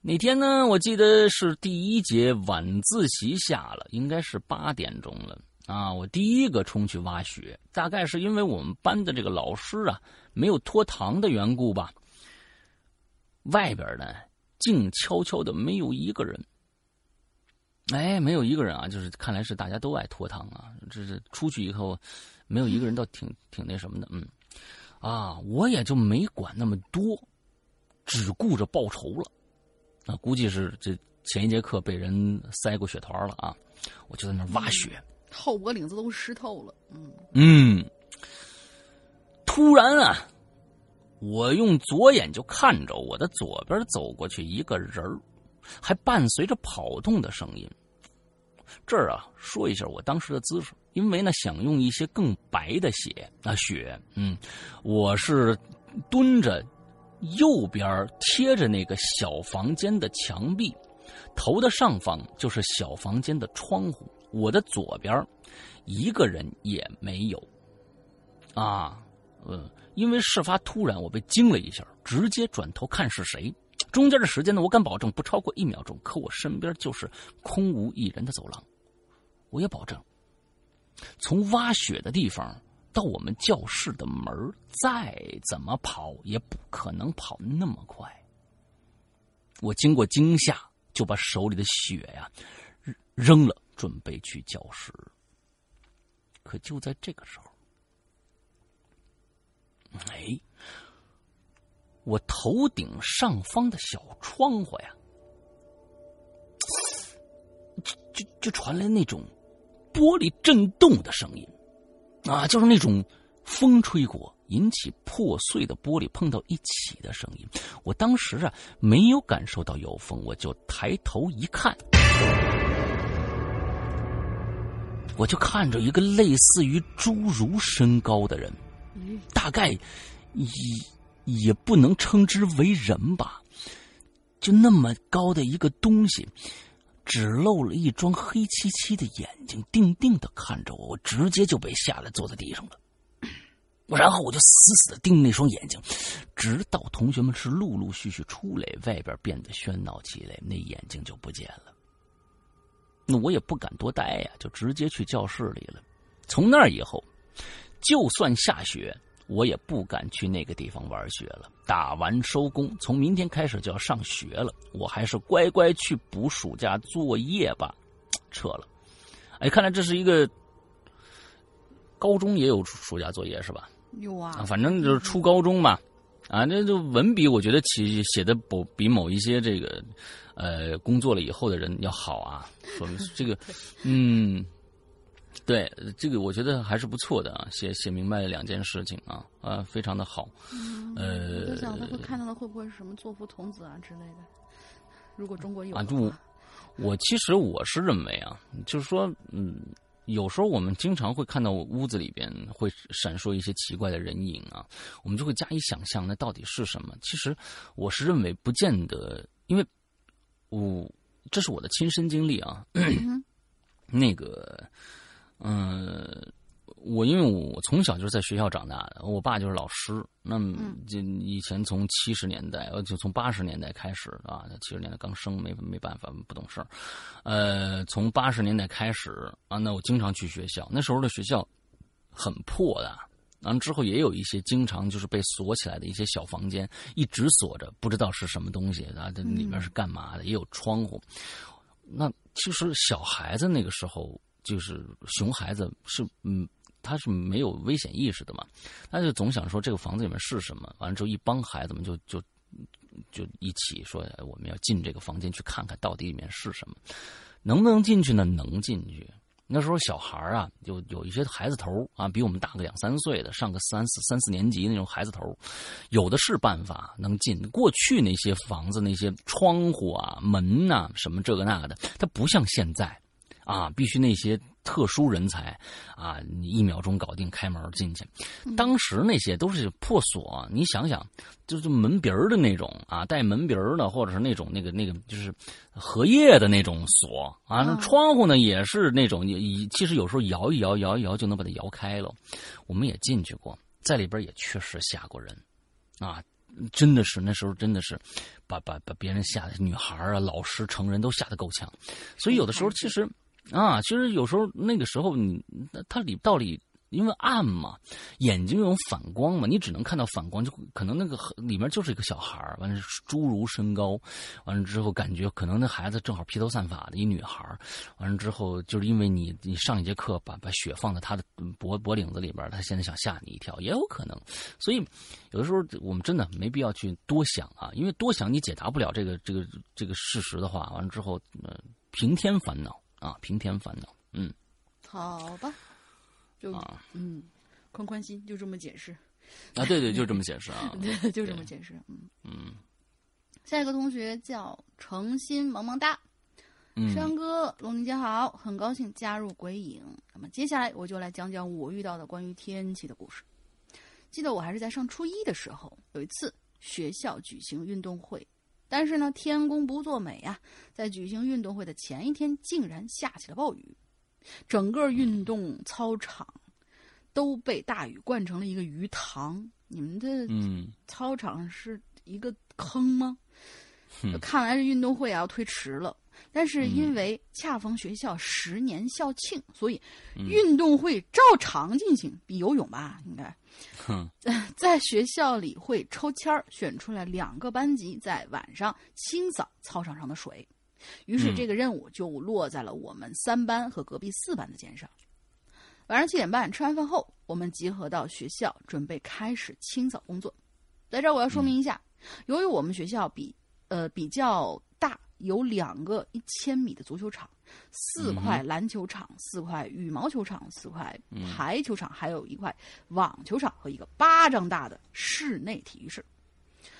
那天呢，我记得是第一节晚自习下了，应该是八点钟了啊。我第一个冲去挖雪，大概是因为我们班的这个老师啊没有拖堂的缘故吧。外边呢，静悄悄的，没有一个人。哎，没有一个人啊，就是看来是大家都爱拖堂啊。这是出去以后，没有一个人倒挺 挺那什么的，嗯，啊，我也就没管那么多，只顾着报仇了。啊，估计是这前一节课被人塞过血团了啊，我就在那挖雪，后脖领子都湿透了，嗯嗯。突然啊，我用左眼就看着我的左边走过去一个人儿。还伴随着跑动的声音。这儿啊，说一下我当时的姿势，因为呢，想用一些更白的血啊血，嗯，我是蹲着，右边贴着那个小房间的墙壁，头的上方就是小房间的窗户，我的左边一个人也没有。啊，嗯，因为事发突然，我被惊了一下，直接转头看是谁。中间的时间呢，我敢保证不超过一秒钟。可我身边就是空无一人的走廊，我也保证，从挖雪的地方到我们教室的门，再怎么跑也不可能跑那么快。我经过惊吓，就把手里的雪呀扔了，准备去教室。可就在这个时候，哎。我头顶上方的小窗户呀，就就就传来那种玻璃震动的声音，啊，就是那种风吹过引起破碎的玻璃碰到一起的声音。我当时啊没有感受到有风，我就抬头一看，我就看着一个类似于侏儒身高的人，大概也。也不能称之为人吧，就那么高的一个东西，只露了一双黑漆漆的眼睛，定定的看着我，我直接就被吓得坐在地上了。然后我就死死的盯那双眼睛，直到同学们是陆陆续续出来，外边变得喧闹起来，那眼睛就不见了。那我也不敢多待呀，就直接去教室里了。从那以后，就算下雪。我也不敢去那个地方玩雪了。打完收工，从明天开始就要上学了，我还是乖乖去补暑假作业吧。撤了。哎，看来这是一个高中也有暑假作业是吧？有啊。反正就是初高中嘛。啊，那就文笔，我觉得其写的不比某一些这个呃工作了以后的人要好啊。说明这个，嗯。对，这个我觉得还是不错的啊，写写明白了两件事情啊，啊，非常的好。呃，我想他会看到的会不会是什么作福童子啊之类的？如果中国有啊，就我其实我是认为啊，就是说，嗯，有时候我们经常会看到屋子里边会闪烁一些奇怪的人影啊，我们就会加以想象，那到底是什么？其实我是认为不见得，因为我这是我的亲身经历啊，那个。嗯，我因为我从小就是在学校长大的，我爸就是老师。那么就以前从七十年代，呃，就从八十年代开始啊，七十年代刚生，没没办法，不懂事儿。呃，从八十年代开始啊，那我经常去学校。那时候的学校很破的，然后之后也有一些经常就是被锁起来的一些小房间，一直锁着，不知道是什么东西啊，这里面是干嘛的？也有窗户。那其实小孩子那个时候。就是熊孩子是嗯，他是没有危险意识的嘛，他就总想说这个房子里面是什么，完了之后一帮孩子们就就就一起说我们要进这个房间去看看到底里面是什么，能不能进去呢？能进去。那时候小孩啊，就有一些孩子头啊，比我们大个两三岁的，上个三四三四年级那种孩子头，有的是办法能进。过去那些房子那些窗户啊、门呐，什么这个那个的，它不像现在啊，必须那些。特殊人才，啊，你一秒钟搞定开门进去。当时那些都是破锁，你想想，就是门鼻儿的那种啊，带门鼻儿的，或者是那种那个那个就是荷叶的那种锁啊。那窗户呢也是那种，你其实有时候摇一摇，摇一摇就能把它摇开了。我们也进去过，在里边也确实吓过人，啊，真的是那时候真的是把把把别人吓的女孩啊、老师、成人都吓得够呛。所以有的时候其实。啊，其实有时候那个时候你，它里道理因为暗嘛，眼睛有反光嘛，你只能看到反光，就可能那个里面就是一个小孩完了侏儒身高，完了之后感觉可能那孩子正好披头散发的一女孩完了之后就是因为你你上一节课把把血放在他的脖脖领子里边，他现在想吓你一跳也有可能，所以有的时候我们真的没必要去多想啊，因为多想你解答不了这个这个这个事实的话，完了之后呃平添烦恼。啊，平添烦恼，嗯，好吧，就嗯，宽宽心，就这么解释。啊，对对，就这么解释啊，对，就这么解释，嗯。嗯。下一个同学叫诚心萌萌哒，山哥龙宁姐好，很高兴加入鬼影。那么接下来我就来讲讲我遇到的关于天气的故事。记得我还是在上初一的时候，有一次学校举行运动会。但是呢，天公不作美啊，在举行运动会的前一天，竟然下起了暴雨，整个运动操场都被大雨灌成了一个鱼塘。你们的操场是一个坑吗？看来这运动会啊要推迟了。但是因为恰逢学校十年校庆，所以运动会照常进行，比游泳吧应该。在学校里会抽签儿选出来两个班级，在晚上清扫操场上的水。于是这个任务就落在了我们三班和隔壁四班的肩上。晚上七点半吃完饭后，我们集合到学校，准备开始清扫工作。在这儿我要说明一下，由于我们学校比呃比较大。有两个一千米的足球场，四块篮球场，四块羽毛球场，四块排球场，还有一块网球场和一个巴掌大的室内体育室。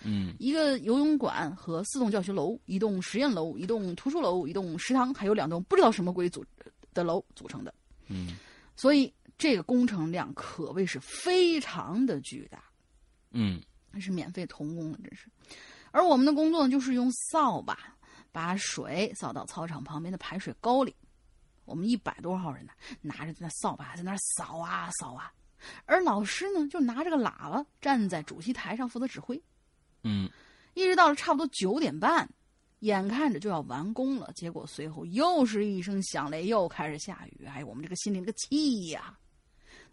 嗯，一个游泳馆和四栋教学楼，一栋实验楼，一栋图书楼，一栋食堂，还有两栋不知道什么鬼组的楼组成的。嗯，所以这个工程量可谓是非常的巨大。嗯，是免费童工了，真是。而我们的工作呢，就是用扫把。把水扫到操场旁边的排水沟里，我们一百多号人呢，拿着那扫把在那扫啊扫啊，而老师呢就拿着个喇叭站在主席台上负责指挥。嗯，一直到了差不多九点半，眼看着就要完工了，结果随后又是一声响雷，又开始下雨。哎，我们这个心里那个气呀，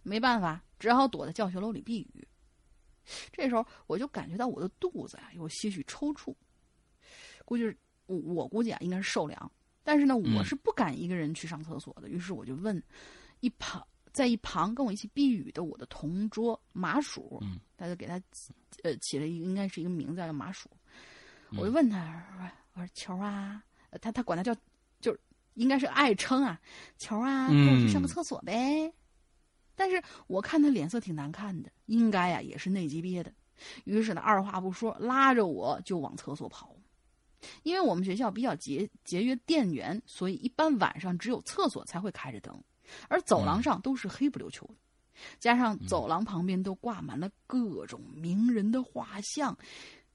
没办法，只好躲在教学楼里避雨。这时候我就感觉到我的肚子啊有些许抽搐，估计是。我我估计啊，应该是受凉，但是呢，我是不敢一个人去上厕所的。于是我就问一旁在一旁跟我一起避雨的我的同桌麻薯，大家给他呃起了一个应该是一个名字叫麻薯。我就问他说：“我说球啊，他他管他叫就是应该是爱称啊，球啊，跟我去上个厕所呗。”但是我看他脸色挺难看的，应该呀也是内急憋的。于是呢，二话不说，拉着我就往厕所跑。因为我们学校比较节节约电源，所以一般晚上只有厕所才会开着灯，而走廊上都是黑不溜秋的。加上走廊旁边都挂满了各种名人的画像，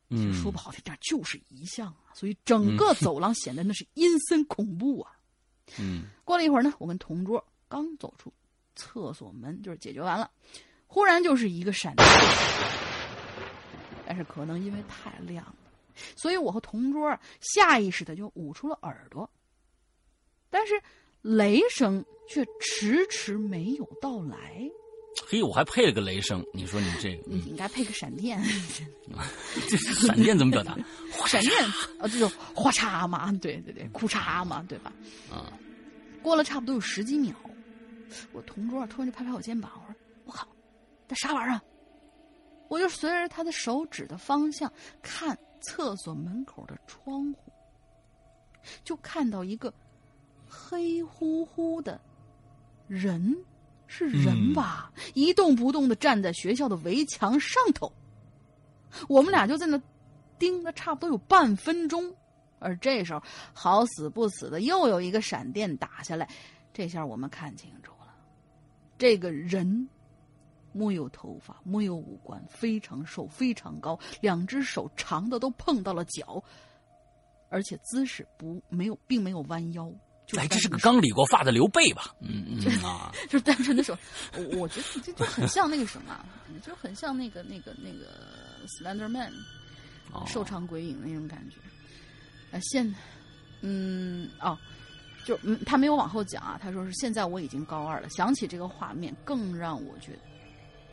嗯说不好听点就是遗像啊，所以整个 走廊显得那是阴森恐怖啊。嗯，过了一会儿呢，我跟同桌刚走出厕所门，就是解决完了，忽然就是一个闪电，但是可能因为太亮了。所以我和同桌下意识的就捂住了耳朵，但是雷声却迟迟没有到来。嘿，我还配了个雷声，你说你这个，你应该配个闪电。这闪电怎么表达？闪电啊，这就哗嚓嘛，对对对，哭嚓嘛，对吧？啊，过了差不多有十几秒，我同桌突然就拍拍我肩膀，我说：“我靠，这啥玩意儿？”我就随着他的手指的方向看。厕所门口的窗户，就看到一个黑乎乎的人是人吧，一动不动的站在学校的围墙上头。我们俩就在那盯了差不多有半分钟，而这时候好死不死的又有一个闪电打下来，这下我们看清楚了，这个人没有头发，没有五官，非常瘦，非常高，两只手长的都碰到了脚，而且姿势不没有，并没有弯腰。就哎，这是个刚理过发的刘备吧？嗯嗯啊，就是单纯的手，我觉得这就很像那个什么，就很像那个那个那个 Slender Man，瘦长鬼影那种感觉。啊，现，嗯哦，就嗯，他没有往后讲啊，他说是现在我已经高二了，想起这个画面，更让我觉得，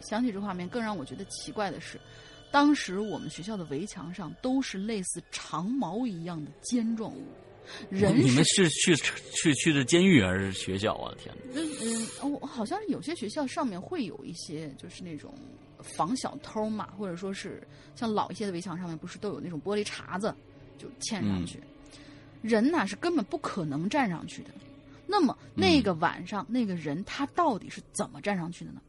想起这画面，更让我觉得奇怪的是，当时我们学校的围墙上都是类似长矛一样的尖状物。人，你们是去去去的监狱还是学校啊？天哪！嗯嗯，我好像是有些学校上面会有一些，就是那种防小偷嘛，或者说是像老一些的围墙上面，不是都有那种玻璃碴子，就嵌上去。人呐是根本不可能站上去的。那么那个晚上那个人他到底是怎么站上去的呢？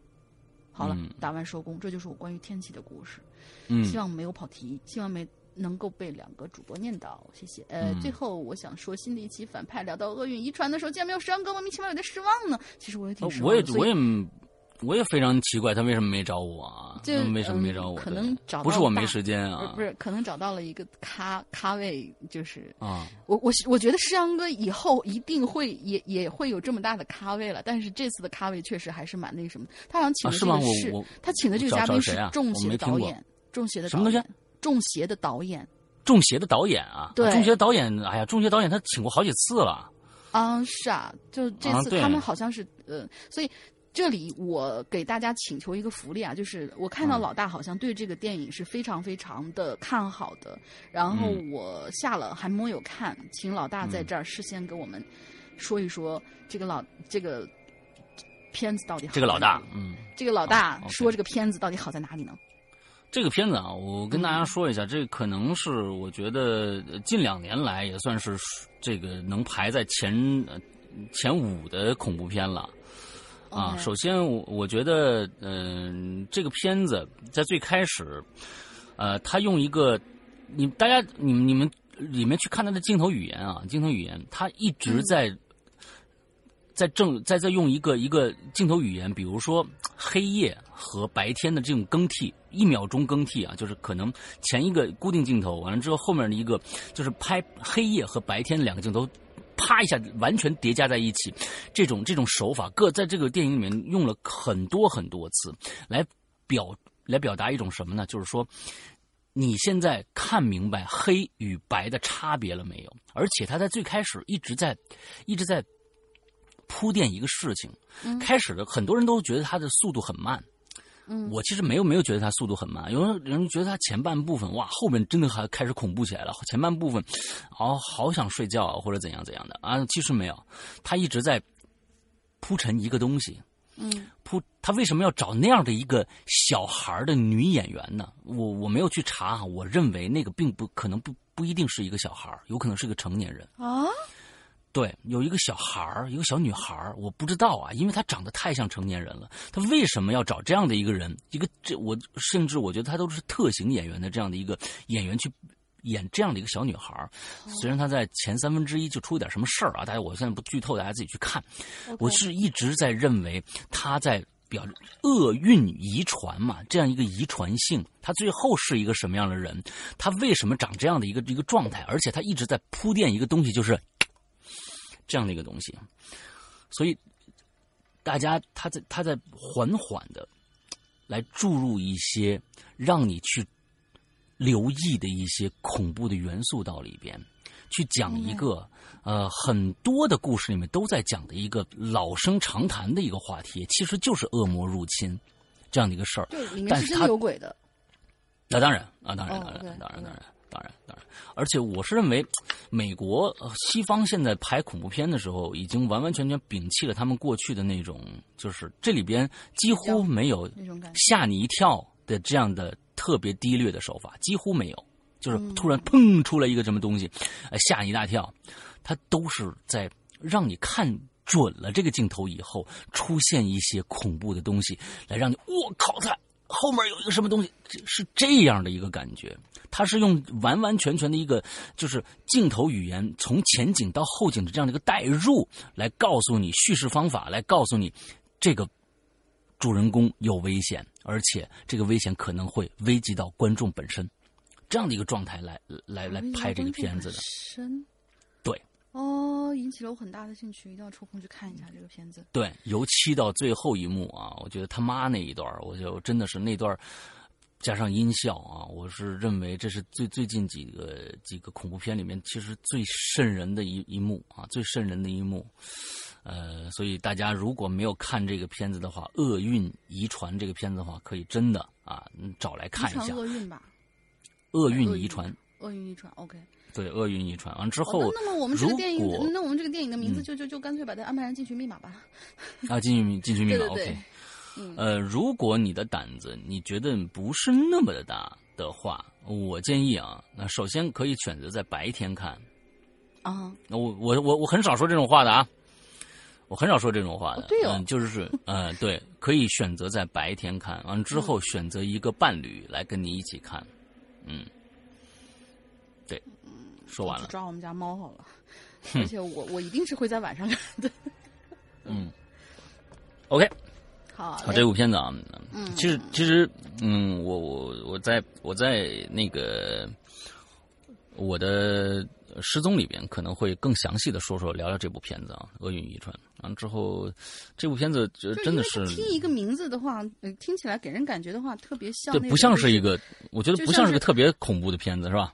好了，打完收工，这就是我关于天气的故事。嗯，希望没有跑题，希望没。能够被两个主播念叨，谢谢。呃，最后我想说，新的一期反派聊到厄运遗传的时候，竟然没有石阳哥，莫名其妙有点失望呢。其实我也挺失望。我也我也我也非常奇怪，他为什么没找我啊？为什么没找我？可能找不是我没时间啊，不是可能找到了一个咖咖位，就是啊。我我我觉得诗阳哥以后一定会也也会有这么大的咖位了，但是这次的咖位确实还是蛮那什么。他好像请的这个是，他请的这个嘉宾是中邪导演，中邪的什么东西。中邪的导演，中邪的导演啊，对，中邪导演，哎呀，中邪导演他请过好几次了。啊，是啊，就这次他们好像是呃，所以这里我给大家请求一个福利啊，就是我看到老大好像对这个电影是非常非常的看好的，然后我下了还没有看，请老大在这儿事先给我们说一说这个老这个片子到底好。这个老大，嗯，这个老大说这个片子到底好在哪里呢？这个片子啊，我跟大家说一下，这可能是我觉得近两年来也算是这个能排在前前五的恐怖片了。啊，首先我我觉得，嗯，这个片子在最开始，呃，他用一个你大家你们你们里面去看他的镜头语言啊，镜头语言，他一直在。在正在在用一个一个镜头语言，比如说黑夜和白天的这种更替，一秒钟更替啊，就是可能前一个固定镜头完了之后，后面的一个就是拍黑夜和白天两个镜头，啪一下完全叠加在一起，这种这种手法各在这个电影里面用了很多很多次，来表来表达一种什么呢？就是说你现在看明白黑与白的差别了没有？而且他在最开始一直在一直在。铺垫一个事情，开始的很多人都觉得他的速度很慢，嗯，我其实没有没有觉得他速度很慢，有人觉得他前半部分哇，后面真的还开始恐怖起来了，前半部分，哦，好想睡觉或者怎样怎样的。啊，其实没有，他一直在铺陈一个东西，嗯，铺他为什么要找那样的一个小孩的女演员呢？我我没有去查，我认为那个并不可能不不一定是一个小孩，有可能是个成年人。啊。对，有一个小孩儿，一个小女孩儿，我不知道啊，因为她长得太像成年人了。她为什么要找这样的一个人？一个这我甚至我觉得她都是特型演员的这样的一个演员去演这样的一个小女孩儿。虽然她在前三分之一就出点什么事儿啊，大家我现在不剧透，大家自己去看。我是一直在认为她在表厄运遗传嘛，这样一个遗传性，他最后是一个什么样的人？他为什么长这样的一个一个状态？而且他一直在铺垫一个东西，就是。这样的一个东西，所以大家他在他在缓缓的来注入一些让你去留意的一些恐怖的元素到里边，去讲一个呃很多的故事里面都在讲的一个老生常谈的一个话题，其实就是恶魔入侵这样的一个事儿。对，里面是真有鬼的。那当然啊，当然，当然，当然，当然。当然，当然，而且我是认为，美国、西方现在拍恐怖片的时候，已经完完全全摒弃了他们过去的那种，就是这里边几乎没有吓你一跳的这样的特别低劣的手法，几乎没有，就是突然砰出来一个什么东西，吓你一大跳，它都是在让你看准了这个镜头以后，出现一些恐怖的东西，来让你我靠，他后面有一个什么东西，是这样的一个感觉。它是用完完全全的一个就是镜头语言，从前景到后景的这样的一个代入，来告诉你叙事方法，来告诉你这个主人公有危险，而且这个危险可能会危及到观众本身，这样的一个状态来来来拍这个片子的。对。哦，引起了我很大的兴趣，一定要抽空去看一下这个片子。对，尤其到最后一幕啊，我觉得他妈那一段，我就真的是那段。加上音效啊，我是认为这是最最近几个几个恐怖片里面其实最瘆人的一一幕啊，最瘆人的一幕。呃，所以大家如果没有看这个片子的话，《厄运遗传》这个片子的话，可以真的啊找来看一下。厄运吧。厄运遗传。厄运遗传，OK。对，厄运遗传完之后，那么我们这个电影，那我们这个电影的名字就就就干脆把它安排成《进去密码》吧。啊，进去进去密码，OK。呃，如果你的胆子你觉得不是那么的大的话，我建议啊，那首先可以选择在白天看。啊，那我我我我很少说这种话的啊，我很少说这种话的。对哦，就是是，呃，对，可以选择在白天看，完之后选择一个伴侣来跟你一起看。嗯，对，说完了。抓我们家猫好了，而且我我一定是会在晚上看的。嗯，OK。好，好这部片子啊，嗯，其实其实，嗯，我我我在我在那个我的失踪里边可能会更详细的说说聊聊这部片子啊，《厄运遗传》。完了之后，这部片子就真的是听一个名字的话，听起来给人感觉的话，特别像，对，不像是一个，我觉得不像是个特别恐怖的片子，是吧？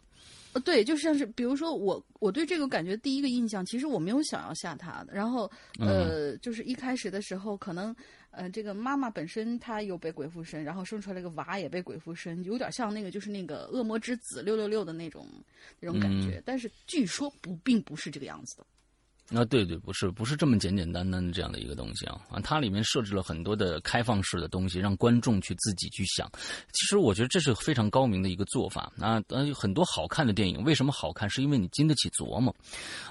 呃，对，就像是比如说我我对这个感觉第一个印象，其实我没有想要吓他的，然后呃，就是一开始的时候可能。呃，这个妈妈本身她又被鬼附身，然后生出来个娃也被鬼附身，有点像那个就是那个恶魔之子六六六的那种那种感觉，但是据说不并不是这个样子的。啊，对对，不是不是这么简简单单的这样的一个东西啊啊！它里面设置了很多的开放式的东西，让观众去自己去想。其实我觉得这是非常高明的一个做法啊！呃，很多好看的电影为什么好看？是因为你经得起琢磨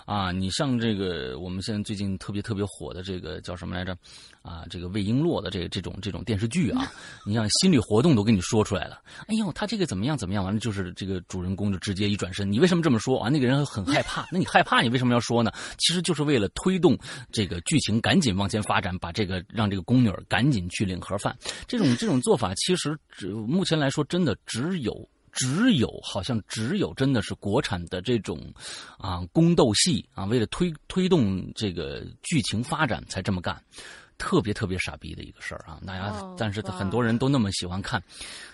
啊！你像这个我们现在最近特别特别火的这个叫什么来着？啊，这个魏璎珞的这这种这种电视剧啊，你像心理活动都跟你说出来了。哎呦，他这个怎么样怎么样？完了就是这个主人公就直接一转身，你为什么这么说啊？那个人很害怕，那你害怕你为什么要说呢？其实。就是为了推动这个剧情赶紧往前发展，把这个让这个宫女赶紧去领盒饭。这种这种做法，其实只目前来说，真的只有只有好像只有真的是国产的这种啊宫斗戏啊，为了推推动这个剧情发展才这么干。特别特别傻逼的一个事儿啊！大家，但是很多人都那么喜欢看。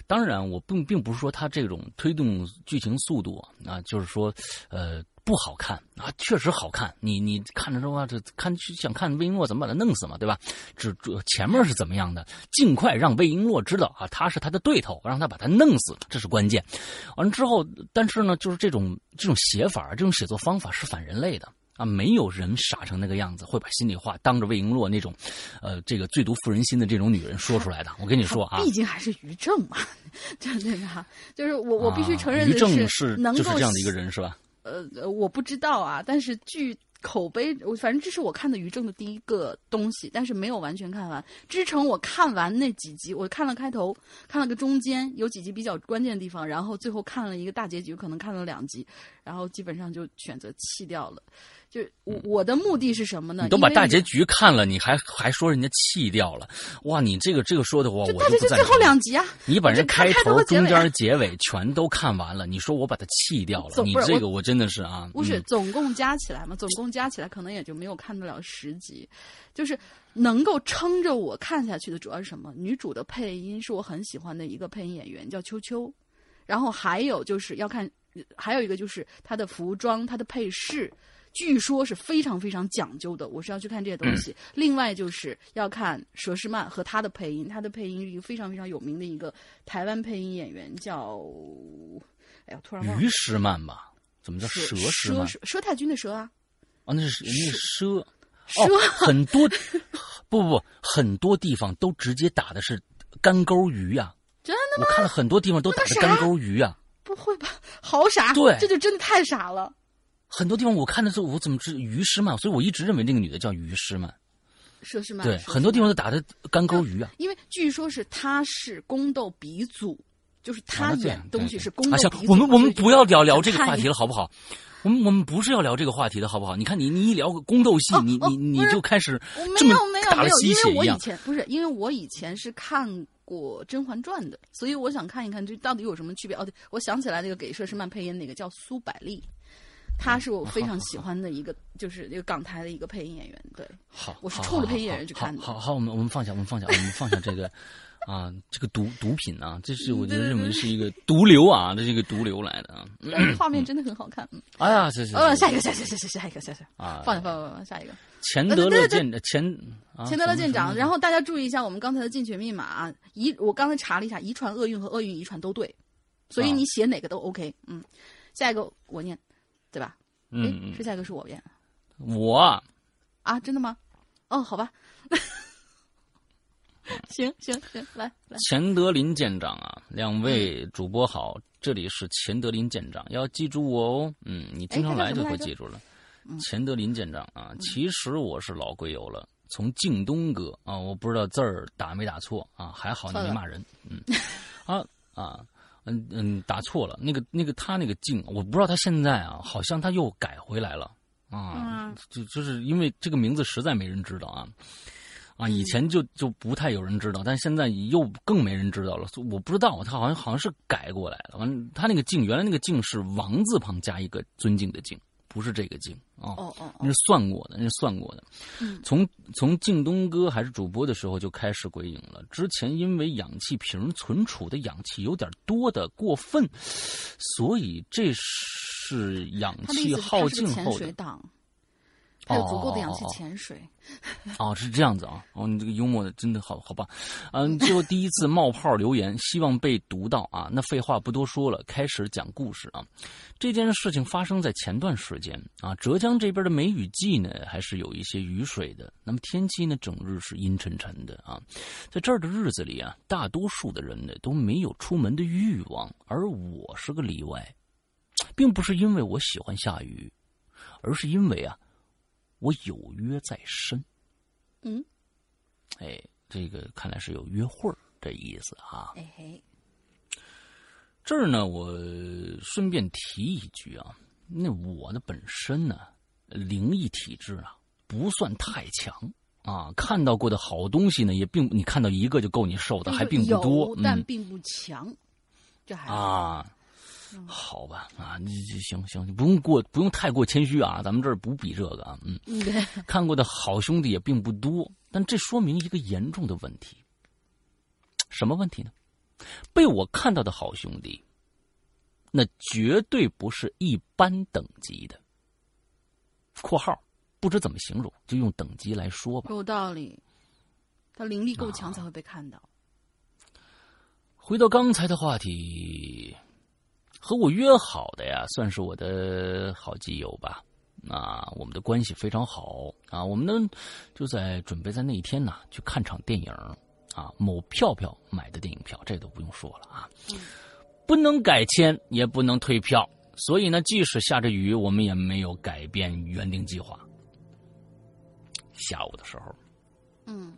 当然，我并并不是说他这种推动剧情速度啊，就是说，呃，不好看啊，确实好看。你你看着的话，这看想看魏璎珞怎么把他弄死嘛，对吧？这这前面是怎么样的，尽快让魏璎珞知道啊，他是他的对头，让他把他弄死，这是关键。完了之后，但是呢，就是这种这种写法，这种写作方法是反人类的。啊，没有人傻成那个样子，会把心里话当着魏璎珞那种，呃，这个最毒妇人心的这种女人说出来的。我跟你说啊，毕竟还是于正嘛，对对吧？就是我，我必须承认的是，是能够这样的一个人是吧？呃，我不知道啊，但是据。口碑，我反正这是我看的于正的第一个东西，但是没有完全看完。支撑我看完那几集，我看了开头，看了个中间，有几集比较关键的地方，然后最后看了一个大结局，可能看了两集，然后基本上就选择弃掉了。就我我的目的是什么呢？你都把大结局看了，你还还说人家弃掉了？哇，你这个这个说的话，我大结局最后两集啊！你把人开头、中间、结尾全都看完了，你说我把它弃掉了？你这个我真的是啊，不是总共加起来嘛？总共加起来可能也就没有看得了十集，就是能够撑着我看下去的主要是什么？女主的配音是我很喜欢的一个配音演员，叫秋秋，然后还有就是要看，还有一个就是她的服装、她的配饰。据说是非常非常讲究的，我是要去看这些东西。另外就是要看佘诗曼和她的配音，她的配音是一个非常非常有名的一个台湾配音演员，叫哎呀，突然忘了。于诗曼吧？怎么叫佘诗曼？佘太君的佘啊？啊，那是那是佘。哦，很多不不不，很多地方都直接打的是干钩鱼呀。真的吗？我看了很多地方都打的干钩鱼啊。不会吧？好傻！对，这就真的太傻了。很多地方我看的时候，我怎么知于诗曼？所以我一直认为那个女的叫于诗曼。佘诗曼对，很多地方都打的干钩鱼啊。因为据说是他是宫斗鼻祖，就是他演东西是宫斗鼻祖。我们我们不要聊聊这个话题了，好不好？我们我们不是要聊这个话题的好不好？你看你你一聊宫斗戏，你你你就开始没有没有没有，因为我以前不是因为我以前是看过《甄嬛传》的，所以我想看一看这到底有什么区别。哦，对，我想起来那个给佘诗曼配音那个叫苏百丽。他是我非常喜欢的一个，就是一个港台的一个配音演员。对，好，我是冲着配音演员去看的。好好，我们我们放下，我们放下，我们放下这个啊，这个毒毒品啊，这是我觉得认为是一个毒瘤啊，这是一个毒瘤来的啊。画面真的很好看。哎呀，这是。呃，下一个，下下下下下一个，下下啊，放下放放放下一个。钱德勒舰钱钱德勒舰长，然后大家注意一下，我们刚才的进群密码啊，遗我刚才查了一下，遗传厄运和厄运遗传都对，所以你写哪个都 OK。嗯，下一个我念，对吧？嗯，是下一个是我变，我啊，真的吗？哦，好吧，行行行，来来，钱德林舰长啊，两位主播好，这里是钱德林舰长，要记住我哦，嗯，你经常来就会记住了。钱德林舰长啊，其实我是老龟友了，从靖东哥啊，我不知道字儿打没打错啊，还好你没骂人，嗯，啊啊。嗯嗯，打错了，那个那个他那个静，我不知道他现在啊，好像他又改回来了。啊，就就是因为这个名字实在没人知道啊，啊，以前就就不太有人知道，但现在又更没人知道了，我不知道他好像好像是改过来了，完他那个敬原来那个敬是王字旁加一个尊敬的敬。不是这个镜哦哦哦，那是算过的，那是算过的。从从靳东哥还是主播的时候就开始鬼影了。之前因为氧气瓶存储的氧气有点多的过分，所以这是氧气耗尽后的。还有足够的氧气潜水，哦，是这样子啊！哦，你这个幽默的真的好好棒，嗯，最后第一次冒泡留言，希望被读到啊！那废话不多说了，开始讲故事啊！这件事情发生在前段时间啊，浙江这边的梅雨季呢，还是有一些雨水的。那么天气呢，整日是阴沉沉的啊，在这儿的日子里啊，大多数的人呢都没有出门的欲望，而我是个例外，并不是因为我喜欢下雨，而是因为啊。我有约在身，嗯，哎，这个看来是有约会儿这意思啊。哎嘿，这儿呢，我顺便提一句啊，那我的本身呢，灵异体质啊不算太强啊，看到过的好东西呢，也并你看到一个就够你受的，还并不多，但并不强，这还啊。好吧，啊，你行行，你不用过，不用太过谦虚啊，咱们这儿不比这个啊，嗯，看过的好兄弟也并不多，但这说明一个严重的问题，什么问题呢？被我看到的好兄弟，那绝对不是一般等级的。括号不知怎么形容，就用等级来说吧。有道理，他灵力够强才会被看到。回到刚才的话题。和我约好的呀，算是我的好基友吧。啊，我们的关系非常好啊。我们呢，就在准备在那一天呢去看场电影啊。某票票买的电影票，这都不用说了啊。不能改签，也不能退票，所以呢，即使下着雨，我们也没有改变原定计划。下午的时候，嗯，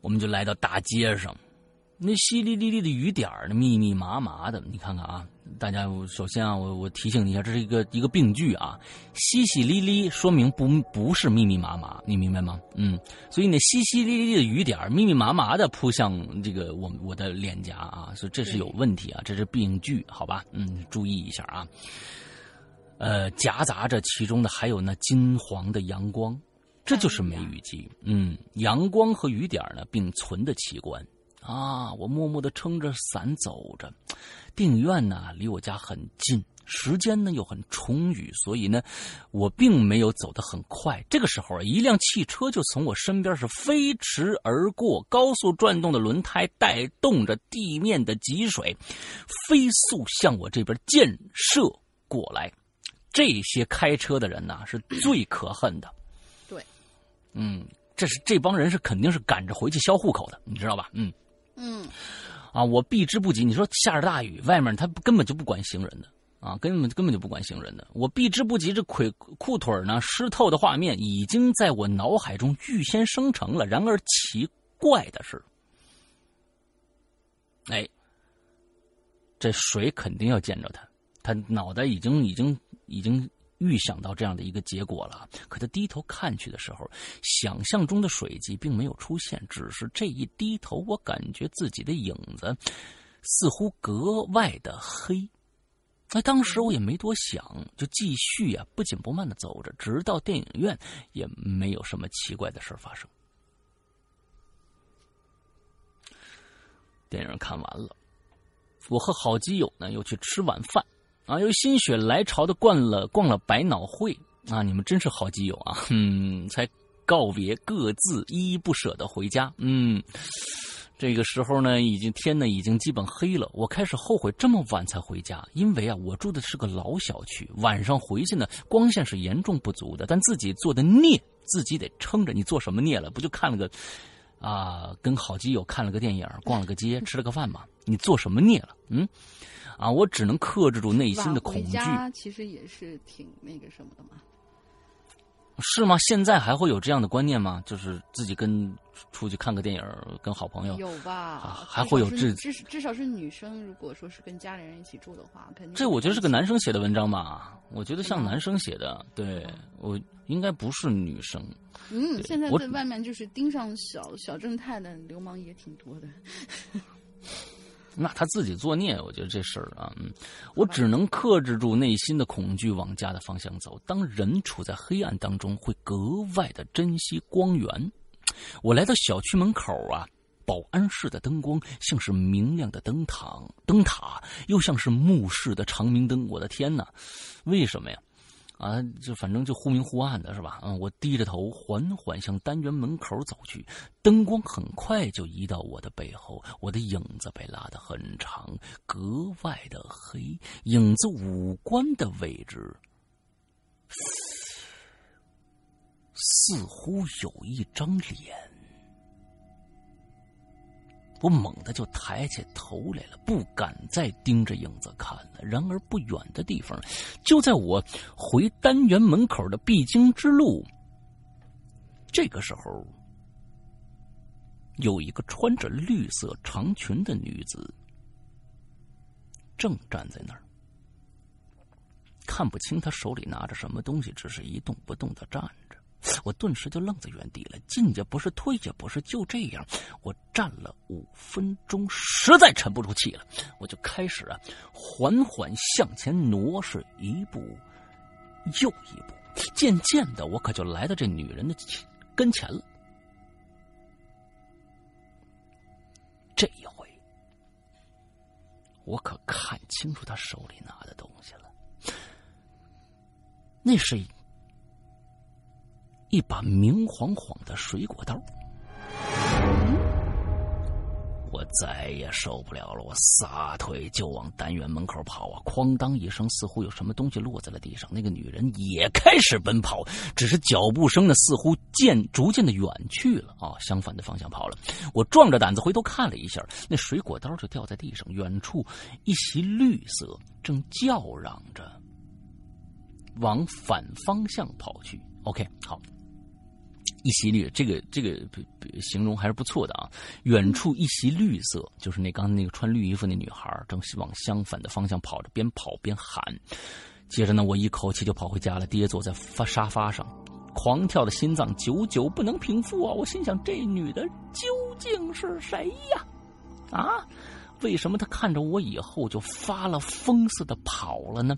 我们就来到大街上。那淅沥沥沥的雨点儿，那密密麻麻的，你看看啊！大家首先啊，我我提醒你一下，这是一个一个病句啊，淅淅沥沥说明不不是密密麻麻，你明白吗？嗯，所以那淅淅沥沥的雨点儿，密密麻麻的扑向这个我我的脸颊啊，所以这是有问题啊，这是病句，好吧？嗯，注意一下啊。呃，夹杂着其中的还有那金黄的阳光，这就是梅雨季。嗯，阳光和雨点呢并存的奇观。啊！我默默的撑着伞走着，电影院呢离我家很近，时间呢又很充裕，所以呢，我并没有走得很快。这个时候，一辆汽车就从我身边是飞驰而过，高速转动的轮胎带动着地面的积水，飞速向我这边溅射过来。这些开车的人呢是最可恨的。对，嗯，这是这帮人是肯定是赶着回去销户口的，你知道吧？嗯。嗯，啊，我避之不及。你说下着大雨，外面他根本就不管行人的啊，根本根本就不管行人的。我避之不及，这腿裤腿呢湿透的画面已经在我脑海中预先生成了。然而奇怪的是，哎，这水肯定要见着他，他脑袋已经已经已经预想到这样的一个结果了。可他低头看去的时候，想象中的水迹并没有出现，只是这一低头，我感觉自己的影子似乎格外的黑。那当时我也没多想，就继续呀，不紧不慢的走着，直到电影院也没有什么奇怪的事发生。电影看完了，我和好基友呢又去吃晚饭啊，又心血来潮的逛了逛了百脑汇啊，你们真是好基友啊，嗯，才告别各自依依不舍的回家，嗯。这个时候呢，已经天呢已经基本黑了。我开始后悔这么晚才回家，因为啊，我住的是个老小区，晚上回去呢，光线是严重不足的。但自己做的孽，自己得撑着。你做什么孽了？不就看了个，啊，跟好基友看了个电影，逛了个街，吃了个饭吗？你做什么孽了？嗯，啊，我只能克制住内心的恐惧。其实也是挺那个什么的嘛。是吗？现在还会有这样的观念吗？就是自己跟出去看个电影，跟好朋友有吧？还会有这至至少是女生，如果说是跟家里人一起住的话，肯定这我觉得是个男生写的文章吧？我觉得像男生写的，对我应该不是女生。嗯，现在在外面就是盯上小小正太的流氓也挺多的。那他自己作孽，我觉得这事儿啊，我只能克制住内心的恐惧，往家的方向走。当人处在黑暗当中，会格外的珍惜光源。我来到小区门口啊，保安室的灯光像是明亮的灯塔，灯塔又像是墓室的长明灯。我的天哪，为什么呀？啊，就反正就忽明忽暗的是吧？嗯，我低着头缓缓向单元门口走去，灯光很快就移到我的背后，我的影子被拉得很长，格外的黑。影子五官的位置，似乎有一张脸。我猛地就抬起头来了，不敢再盯着影子看了。然而不远的地方，就在我回单元门口的必经之路，这个时候，有一个穿着绿色长裙的女子正站在那儿，看不清她手里拿着什么东西，只是一动不动的站着。我顿时就愣在原地了，进也不是，退也不是，就这样，我站了五分钟，实在沉不住气了，我就开始啊，缓缓向前挪，是一步又一步，渐渐的，我可就来到这女人的跟前了。这一回，我可看清楚她手里拿的东西了，那是一。把明晃晃的水果刀，我再也受不了了，我撒腿就往单元门口跑啊！哐当一声，似乎有什么东西落在了地上。那个女人也开始奔跑，只是脚步声呢，似乎渐逐渐的远去了啊，相反的方向跑了。我壮着胆子回头看了一下，那水果刀就掉在地上，远处一袭绿色正叫嚷着往反方向跑去。OK，好。一袭绿，这个这个形容还是不错的啊。远处一袭绿色，就是那刚才那个穿绿衣服那女孩，正往相反的方向跑着，边跑边喊。接着呢，我一口气就跑回家了，跌坐在发沙发上，狂跳的心脏久久不能平复啊！我心想，这女的究竟是谁呀？啊，为什么她看着我以后就发了疯似的跑了呢？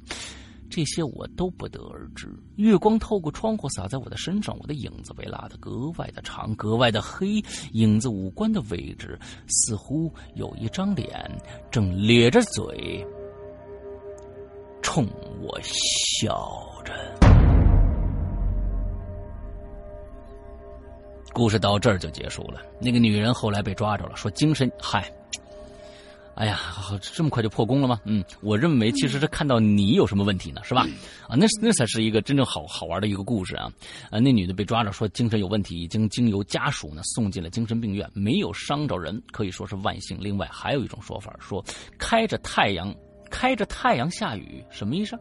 这些我都不得而知。月光透过窗户洒在我的身上，我的影子被拉得格外的长，格外的黑。影子五官的位置，似乎有一张脸正咧着嘴冲我笑着。故事到这儿就结束了。那个女人后来被抓着了，说精神嗨。哎呀，这么快就破功了吗？嗯，我认为其实是看到你有什么问题呢，是吧？啊，那那才是一个真正好好玩的一个故事啊！啊，那女的被抓着说精神有问题，已经经由家属呢送进了精神病院，没有伤着人，可以说是万幸。另外还有一种说法说，开着太阳。开着太阳下雨，什么意思？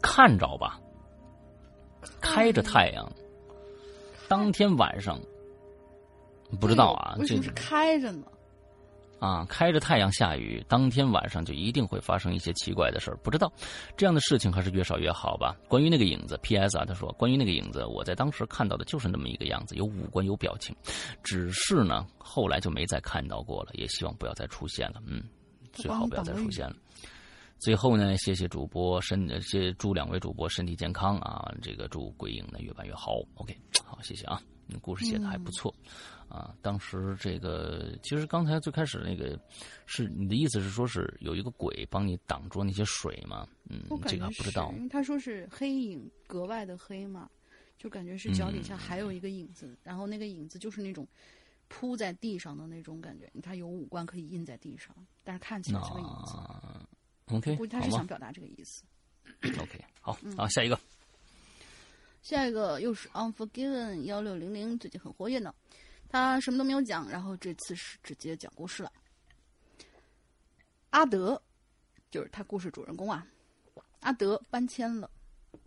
看着吧，开着太阳，当天晚上不知道啊，这是开着呢。啊，开着太阳下雨，当天晚上就一定会发生一些奇怪的事儿。不知道这样的事情还是越少越好吧。关于那个影子，P.S. 啊，他说，关于那个影子，我在当时看到的就是那么一个样子，有五官，有表情，只是呢，后来就没再看到过了。也希望不要再出现了。嗯，最好不要再出现了。最后呢，谢谢主播身，谢祝两位主播身体健康啊！这个祝鬼影呢越办越好。OK，好，谢谢啊，故事写的还不错。啊，当时这个其实刚才最开始那个，是你的意思是说是有一个鬼帮你挡住那些水吗？嗯，这个不知道。因为他说是黑影格外的黑嘛，就感觉是脚底下还有一个影子，然后那个影子就是那种铺在地上的那种感觉。他有五官可以印在地上，但是看起来是个影子。OK，估计他是想表达这个意思。OK，好，啊，下一个，下一个又是 Unforgiven 幺六零零，最近很活跃呢。他什么都没有讲，然后这次是直接讲故事了。阿德，就是他故事主人公啊。阿德搬迁了，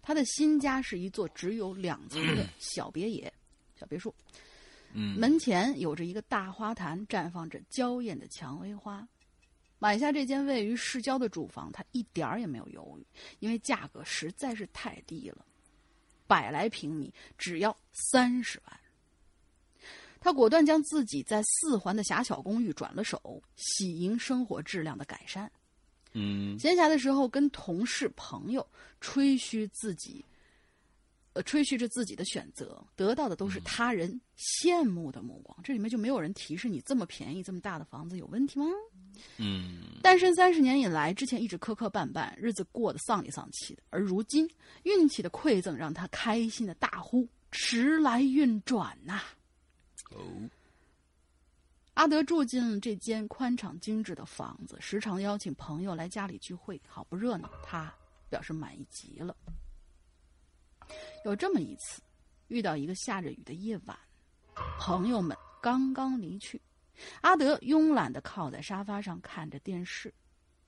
他的新家是一座只有两层的小别野、小别墅。嗯，门前有着一个大花坛，绽放着娇艳的蔷薇花。买下这间位于市郊的住房，他一点儿也没有犹豫，因为价格实在是太低了，百来平米只要三十万。他果断将自己在四环的狭小公寓转了手，喜迎生活质量的改善。嗯，闲暇的时候跟同事朋友吹嘘自己，呃，吹嘘着自己的选择，得到的都是他人羡慕的目光。这里面就没有人提示你这么便宜、这么大的房子有问题吗？嗯，单身三十年以来，之前一直磕磕绊绊，日子过得丧里丧气的，而如今运气的馈赠让他开心的大呼：“时来运转呐！”哦，阿德住进这间宽敞精致的房子，时常邀请朋友来家里聚会，好不热闹。他表示满意极了。有这么一次，遇到一个下着雨的夜晚，朋友们刚刚离去，阿德慵懒的靠在沙发上看着电视。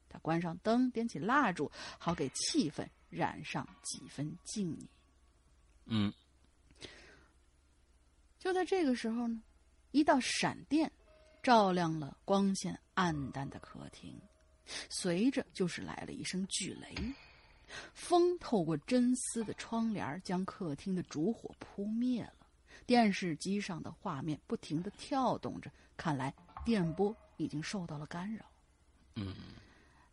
他关上灯，点起蜡烛，好给气氛染上几分静谧。嗯。就在这个时候呢，一道闪电照亮了光线暗淡的客厅，随着就是来了一声巨雷，风透过真丝的窗帘将客厅的烛火扑灭了。电视机上的画面不停的跳动着，看来电波已经受到了干扰。嗯，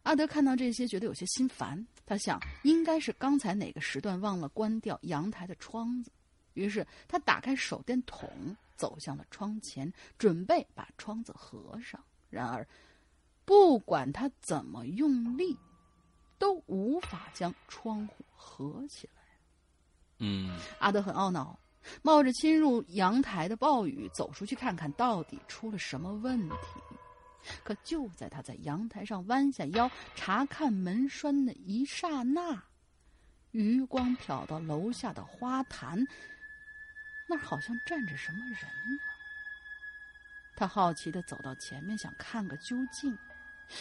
阿德看到这些，觉得有些心烦。他想，应该是刚才哪个时段忘了关掉阳台的窗子。于是他打开手电筒，走向了窗前，准备把窗子合上。然而，不管他怎么用力，都无法将窗户合起来。嗯，阿德很懊恼，冒着侵入阳台的暴雨走出去看看到底出了什么问题。可就在他在阳台上弯下腰查看门栓的一刹那，余光瞟到楼下的花坛。那儿好像站着什么人呢？他好奇的走到前面，想看个究竟，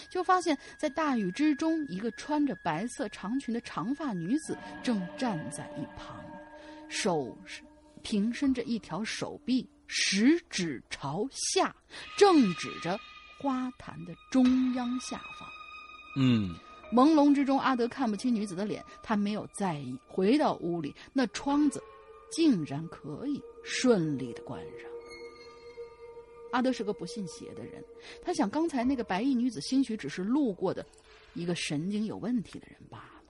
就发现，在大雨之中，一个穿着白色长裙的长发女子正站在一旁，手平伸着一条手臂，食指朝下，正指着花坛的中央下方。嗯，朦胧之中，阿德看不清女子的脸，他没有在意，回到屋里，那窗子。竟然可以顺利的关上。阿德是个不信邪的人，他想刚才那个白衣女子兴许只是路过的，一个神经有问题的人罢了。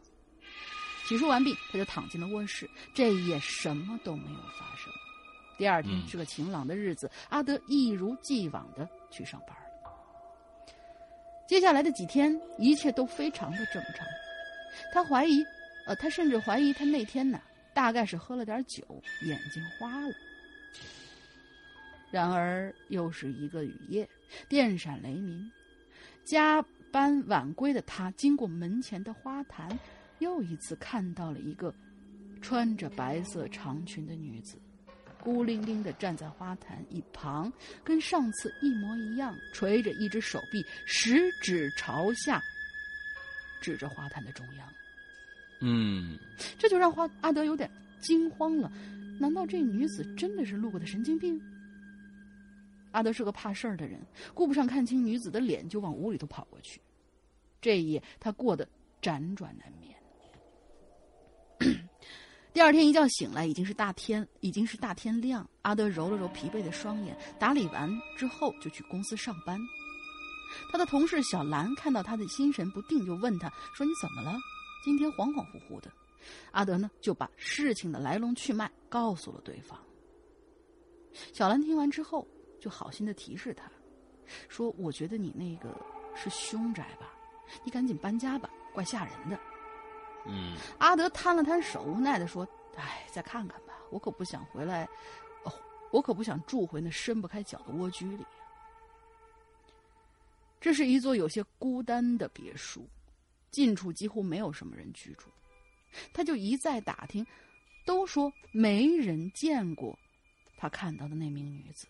洗漱完毕，他就躺进了卧室。这一夜什么都没有发生。第二天是个晴朗的日子，阿德一如既往的去上班了。接下来的几天，一切都非常的正常。他怀疑，呃，他甚至怀疑他那天呢。大概是喝了点酒，眼睛花了。然而又是一个雨夜，电闪雷鸣。加班晚归的他，经过门前的花坛，又一次看到了一个穿着白色长裙的女子，孤零零的站在花坛一旁，跟上次一模一样，垂着一只手臂，食指朝下，指着花坛的中央。嗯，这就让花阿德有点惊慌了。难道这女子真的是路过的神经病？阿德是个怕事儿的人，顾不上看清女子的脸，就往屋里头跑过去。这一夜，他过得辗转难眠。第二天一觉醒来，已经是大天，已经是大天亮。阿德揉了揉疲惫的双眼，打理完之后就去公司上班。他的同事小兰看到他的心神不定，就问他说：“你怎么了？今天恍恍惚惚的。”阿德呢就把事情的来龙去脉告诉了对方。小兰听完之后，就好心的提示他，说：“我觉得你那个是凶宅吧，你赶紧搬家吧，怪吓人的。”嗯，阿德摊了摊手，无奈的说：“哎，再看看吧，我可不想回来，哦，我可不想住回那伸不开脚的蜗居里。”这是一座有些孤单的别墅，近处几乎没有什么人居住。他就一再打听，都说没人见过他看到的那名女子。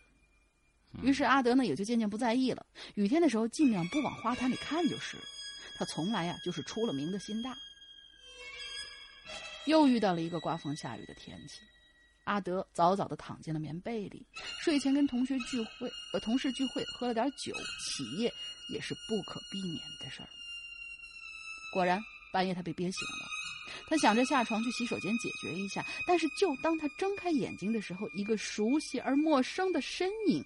于是阿德呢也就渐渐不在意了。雨天的时候尽量不往花坛里看就是。他从来呀就是出了名的心大。又遇到了一个刮风下雨的天气，阿德早早的躺进了棉被里，睡前跟同学聚会，呃，同事聚会，喝了点酒，起夜也是不可避免的事儿。果然，半夜他被憋醒了，他想着下床去洗手间解决一下，但是就当他睁开眼睛的时候，一个熟悉而陌生的身影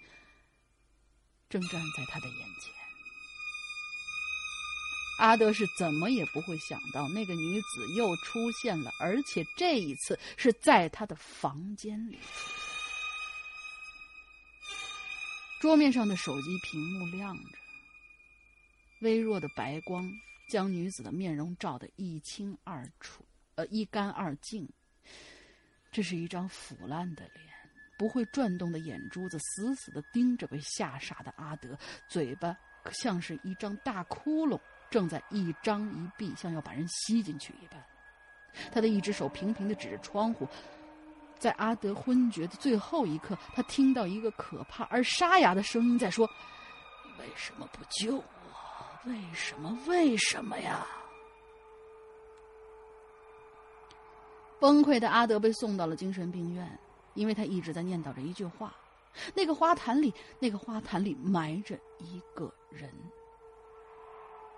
正站在他的眼前。阿德是怎么也不会想到，那个女子又出现了，而且这一次是在他的房间里。桌面上的手机屏幕亮着，微弱的白光将女子的面容照得一清二楚，呃，一干二净。这是一张腐烂的脸，不会转动的眼珠子死死的盯着被吓傻的阿德，嘴巴像是一张大窟窿。正在一张一闭，像要把人吸进去一般。他的一只手平平的指着窗户，在阿德昏厥的最后一刻，他听到一个可怕而沙哑的声音在说：“为什么不救？为什么？为什么呀？”崩溃的阿德被送到了精神病院，因为他一直在念叨着一句话：“那个花坛里，那个花坛里埋着一个人。”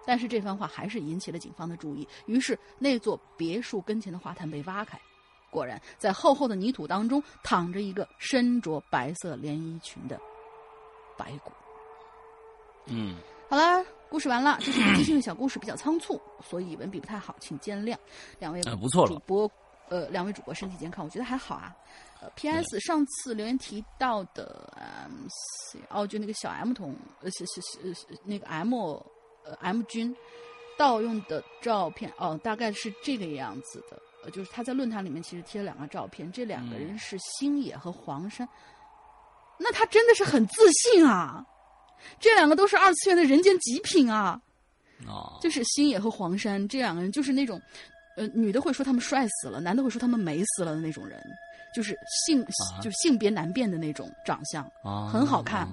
但是这番话还是引起了警方的注意，于是那座别墅跟前的花坛被挖开，果然在厚厚的泥土当中躺着一个身着白色连衣裙的白骨。嗯，好了，故事完了。这是即兴的小故事，比较仓促，所以文笔不太好，请见谅。两位不错主播，呃，两位主播身体健康，我觉得还好啊。呃，P.S. 上次留言提到的，嗯，哦，就那个小 M 同，呃，是是是那个 M。呃，M 君盗用的照片哦，大概是这个样子的。呃，就是他在论坛里面其实贴了两个照片，这两个人是星野和黄山。那他真的是很自信啊！这两个都是二次元的人间极品啊！哦，就是星野和黄山这两个人，就是那种呃，女的会说他们帅死了，男的会说他们美死了的那种人，就是性就性别难辨的那种长相，很好看。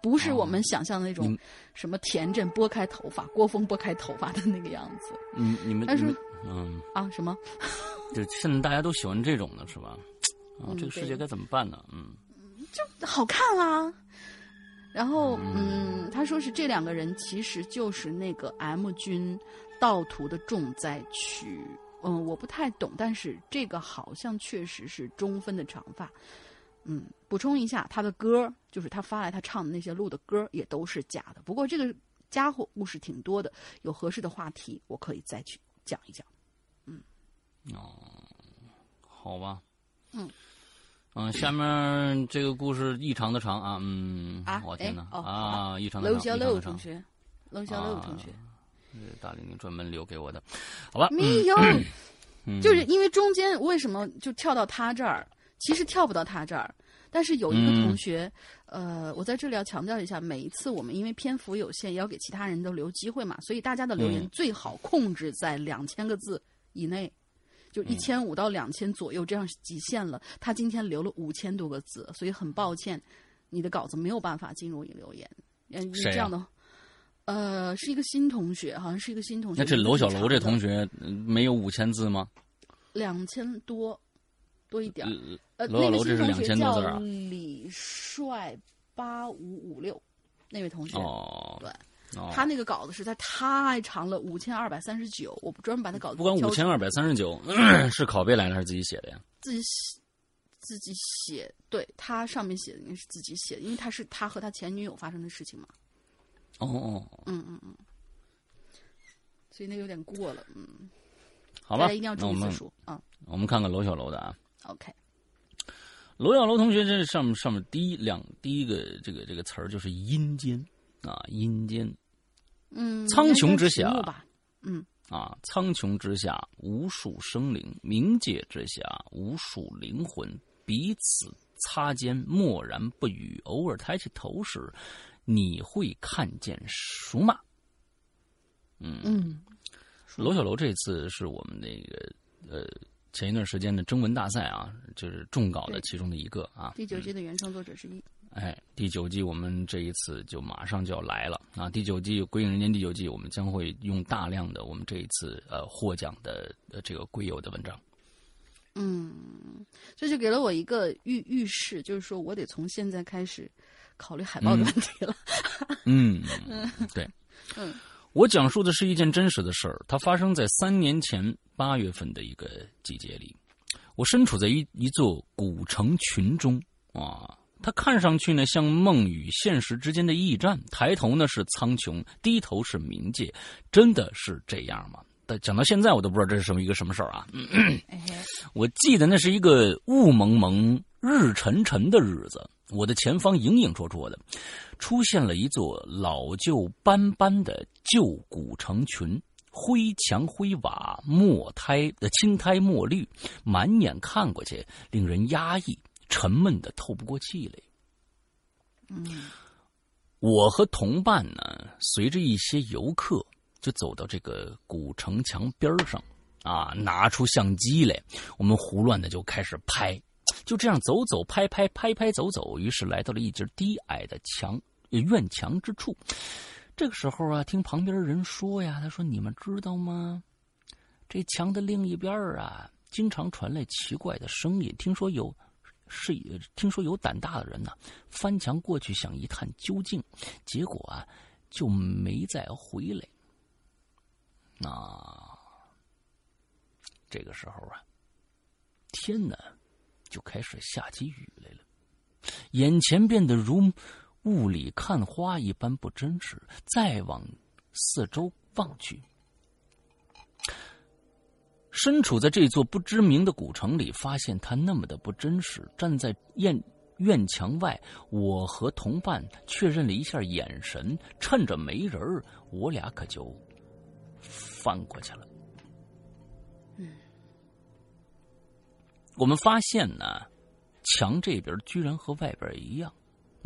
不是我们想象的那种什么田震拨开头发、郭峰拨开头发的那个样子。嗯，你们他说嗯啊什么？就现在大家都喜欢这种的是吧？啊，这个世界该怎么办呢？嗯，就好看啦。然后嗯，他说是这两个人其实就是那个 M 军盗图的重灾区。嗯，我不太懂，但是这个好像确实是中分的长发。嗯，补充一下，他的歌就是他发来他唱的那些录的歌也都是假的。不过这个家伙故事挺多的，有合适的话题我可以再去讲一讲。嗯，哦，好吧。嗯嗯，下面这个故事异常的长啊。嗯啊，我天哪啊，异常的长。楼小六同学，楼小六同学，大玲玲专门留给我的，好吧？没有，就是因为中间为什么就跳到他这儿？其实跳不到他这儿，但是有一个同学，呃，我在这里要强调一下，每一次我们因为篇幅有限，也要给其他人都留机会嘛，所以大家的留言最好控制在两千个字以内，就一千五到两千左右这样极限了。他今天留了五千多个字，所以很抱歉，你的稿子没有办法进入引留言。嗯，这样的，呃，是一个新同学，好像是一个新同学。那这楼小楼这同学没有五千字吗？两千多，多一点。呃，楼小楼这是两千多字啊。李帅八五五六，那位同学。哦。对。他那个稿子实在太长了，五千二百三十九。我专门把那稿子。不管五千二百三十九 是拷贝来的还是自己写的呀？自己写，自己写。对他上面写的应该是自己写的，因为他是他和他前女友发生的事情嘛。哦哦，嗯嗯嗯，所以那个有点过了，嗯，好吧，大家一定要注意字数啊。我们看看楼小楼的啊，OK，楼小楼同学这上面上面第一两第一个这个这个词儿就是阴间啊，阴间，嗯，苍穹之下，嗯啊，苍穹之下无数生灵，冥界之下无数灵魂彼此擦肩，默然不语，偶尔抬起头时。你会看见属马？嗯嗯，楼小楼这次是我们那个呃前一段时间的征文大赛啊，就是中稿的其中的一个啊。第九季的原创作者之一。哎，第九季我们这一次就马上就要来了啊！第九季《鬼影人间》第九季，我们将会用大量的我们这一次呃获奖的呃这个鬼友的文章。嗯，这就给了我一个预预示，就是说我得从现在开始。考虑海报的问题了。嗯，对，嗯，我讲述的是一件真实的事儿，它发生在三年前八月份的一个季节里。我身处在一一座古城群中啊，它看上去呢像梦与现实之间的驿站，抬头呢是苍穹，低头是冥界，真的是这样吗？但讲到现在，我都不知道这是什么一个什么事儿啊。我记得那是一个雾蒙蒙、日沉沉的日子。我的前方影影绰绰的，出现了一座老旧斑斑的旧古城群，灰墙灰瓦，墨苔的青苔墨绿，满眼看过去令人压抑、沉闷的透不过气来。嗯，我和同伴呢，随着一些游客，就走到这个古城墙边上，啊，拿出相机来，我们胡乱的就开始拍。就这样走走拍拍拍拍走走，于是来到了一截低矮的墙院墙之处。这个时候啊，听旁边人说呀，他说：“你们知道吗？这墙的另一边啊，经常传来奇怪的声音。听说有是听说有胆大的人呢，翻墙过去想一探究竟，结果啊，就没再回来。那这个时候啊，天呢？”就开始下起雨来了，眼前变得如雾里看花一般不真实。再往四周望去，身处在这座不知名的古城里，发现它那么的不真实。站在院院墙外，我和同伴确认了一下眼神，趁着没人我俩可就翻过去了。我们发现呢，墙这边居然和外边一样，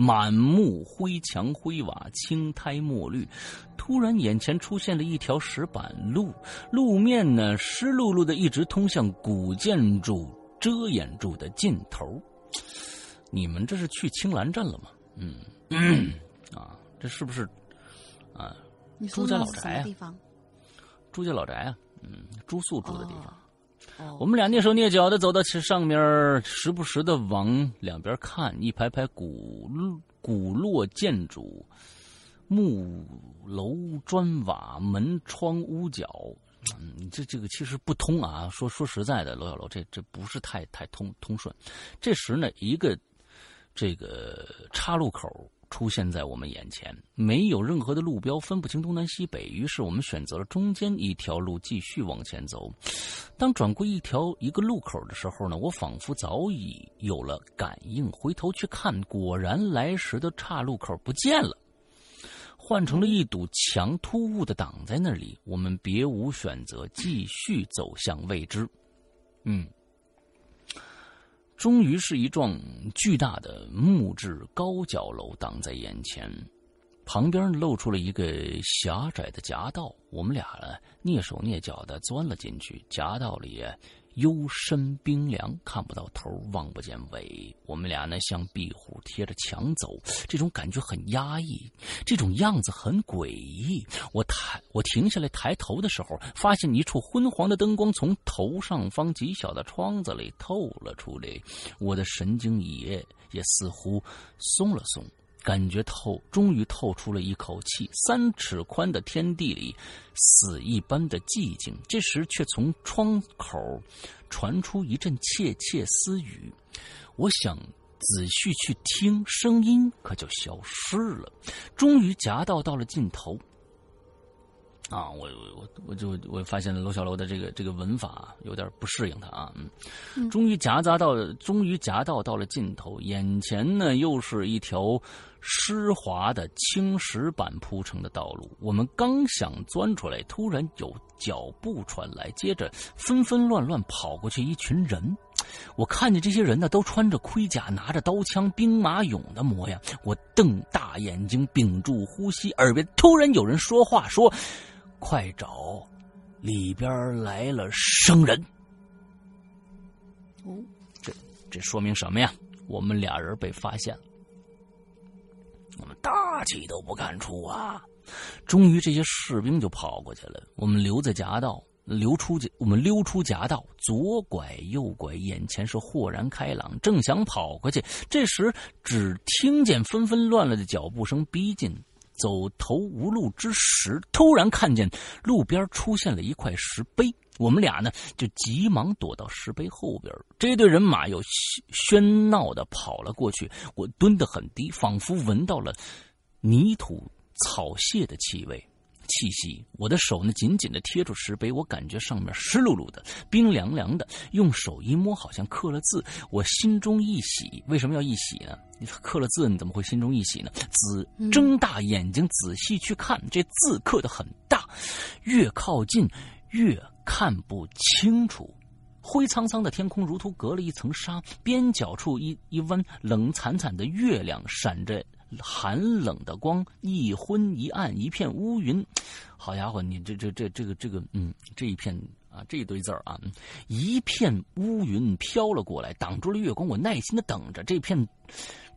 满目灰墙灰瓦，青苔墨绿。突然，眼前出现了一条石板路，路面呢湿漉漉的，一直通向古建筑遮掩住的尽头。你们这是去青兰镇了吗？嗯，啊，这是不是啊？朱家老宅啊？朱家老宅啊？嗯，朱宿住的地方。我们俩蹑手蹑脚的走到其上面，时不时的往两边看，一排排古古落建筑，木楼砖瓦门窗屋角，嗯，这这个其实不通啊。说说实在的，罗小楼这这不是太太通通顺。这时呢，一个这个岔路口。出现在我们眼前，没有任何的路标，分不清东南西北。于是我们选择了中间一条路，继续往前走。当转过一条一个路口的时候呢，我仿佛早已有了感应，回头去看，果然来时的岔路口不见了，换成了一堵墙，突兀的挡在那里。我们别无选择，继续走向未知。嗯。终于是一幢巨大的木质高脚楼挡在眼前，旁边露出了一个狭窄的夹道。我们俩呢蹑手蹑脚的钻了进去。夹道里幽深冰凉，看不到头，望不见尾。我们俩呢，像壁虎贴着墙走，这种感觉很压抑，这种样子很诡异。我抬，我停下来抬头的时候，发现一处昏黄的灯光从头上方极小的窗子里透了出来，我的神经也也似乎松了松。感觉透，终于透出了一口气。三尺宽的天地里，死一般的寂静。这时，却从窗口传出一阵窃窃私语。我想仔细去听，声音可就消失了。终于夹道到了尽头。啊，我我我就我发现了楼小楼的这个这个文法有点不适应他啊，嗯，终于夹杂到，终于夹道到了尽头，眼前呢又是一条湿滑的青石板铺成的道路。我们刚想钻出来，突然有脚步传来，接着纷纷乱乱跑过去一群人。我看见这些人呢，都穿着盔甲，拿着刀枪，兵马俑的模样。我瞪大眼睛，屏住呼吸，耳边突然有人说话说。快找，里边来了生人。哦，这这说明什么呀？我们俩人被发现了。我们大气都不敢出啊！终于，这些士兵就跑过去了。我们留在夹道，溜出去我们溜出夹道，左拐右拐，眼前是豁然开朗。正想跑过去，这时只听见纷纷乱乱的脚步声逼近。走投无路之时，突然看见路边出现了一块石碑，我们俩呢就急忙躲到石碑后边。这队人马又喧闹的跑了过去，我蹲得很低，仿佛闻到了泥土草屑的气味。气息，我的手呢紧紧的贴住石碑，我感觉上面湿漉漉的、冰凉凉的，用手一摸，好像刻了字，我心中一喜。为什么要一喜呢？你刻了字，你怎么会心中一喜呢？仔睁大眼睛仔细去看，这字刻的很大，越靠近越看不清楚。灰苍苍的天空如同隔了一层纱，边角处一一弯冷惨惨的月亮闪着。寒冷的光，一昏一暗，一片乌云。好家伙，你这这这这个这个，嗯，这一片啊，这一堆字儿啊，一片乌云飘了过来，挡住了月光。我耐心的等着，这片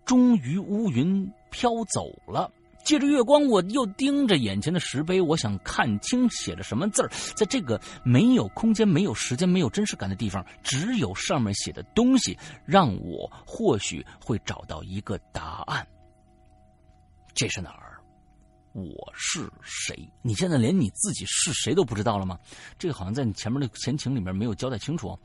终于乌云飘走了。借着月光，我又盯着眼前的石碑，我想看清写着什么字儿。在这个没有空间、没有时间、没有真实感的地方，只有上面写的东西，让我或许会找到一个答案。这是哪儿？我是谁？你现在连你自己是谁都不知道了吗？这个好像在你前面的前情里面没有交代清楚。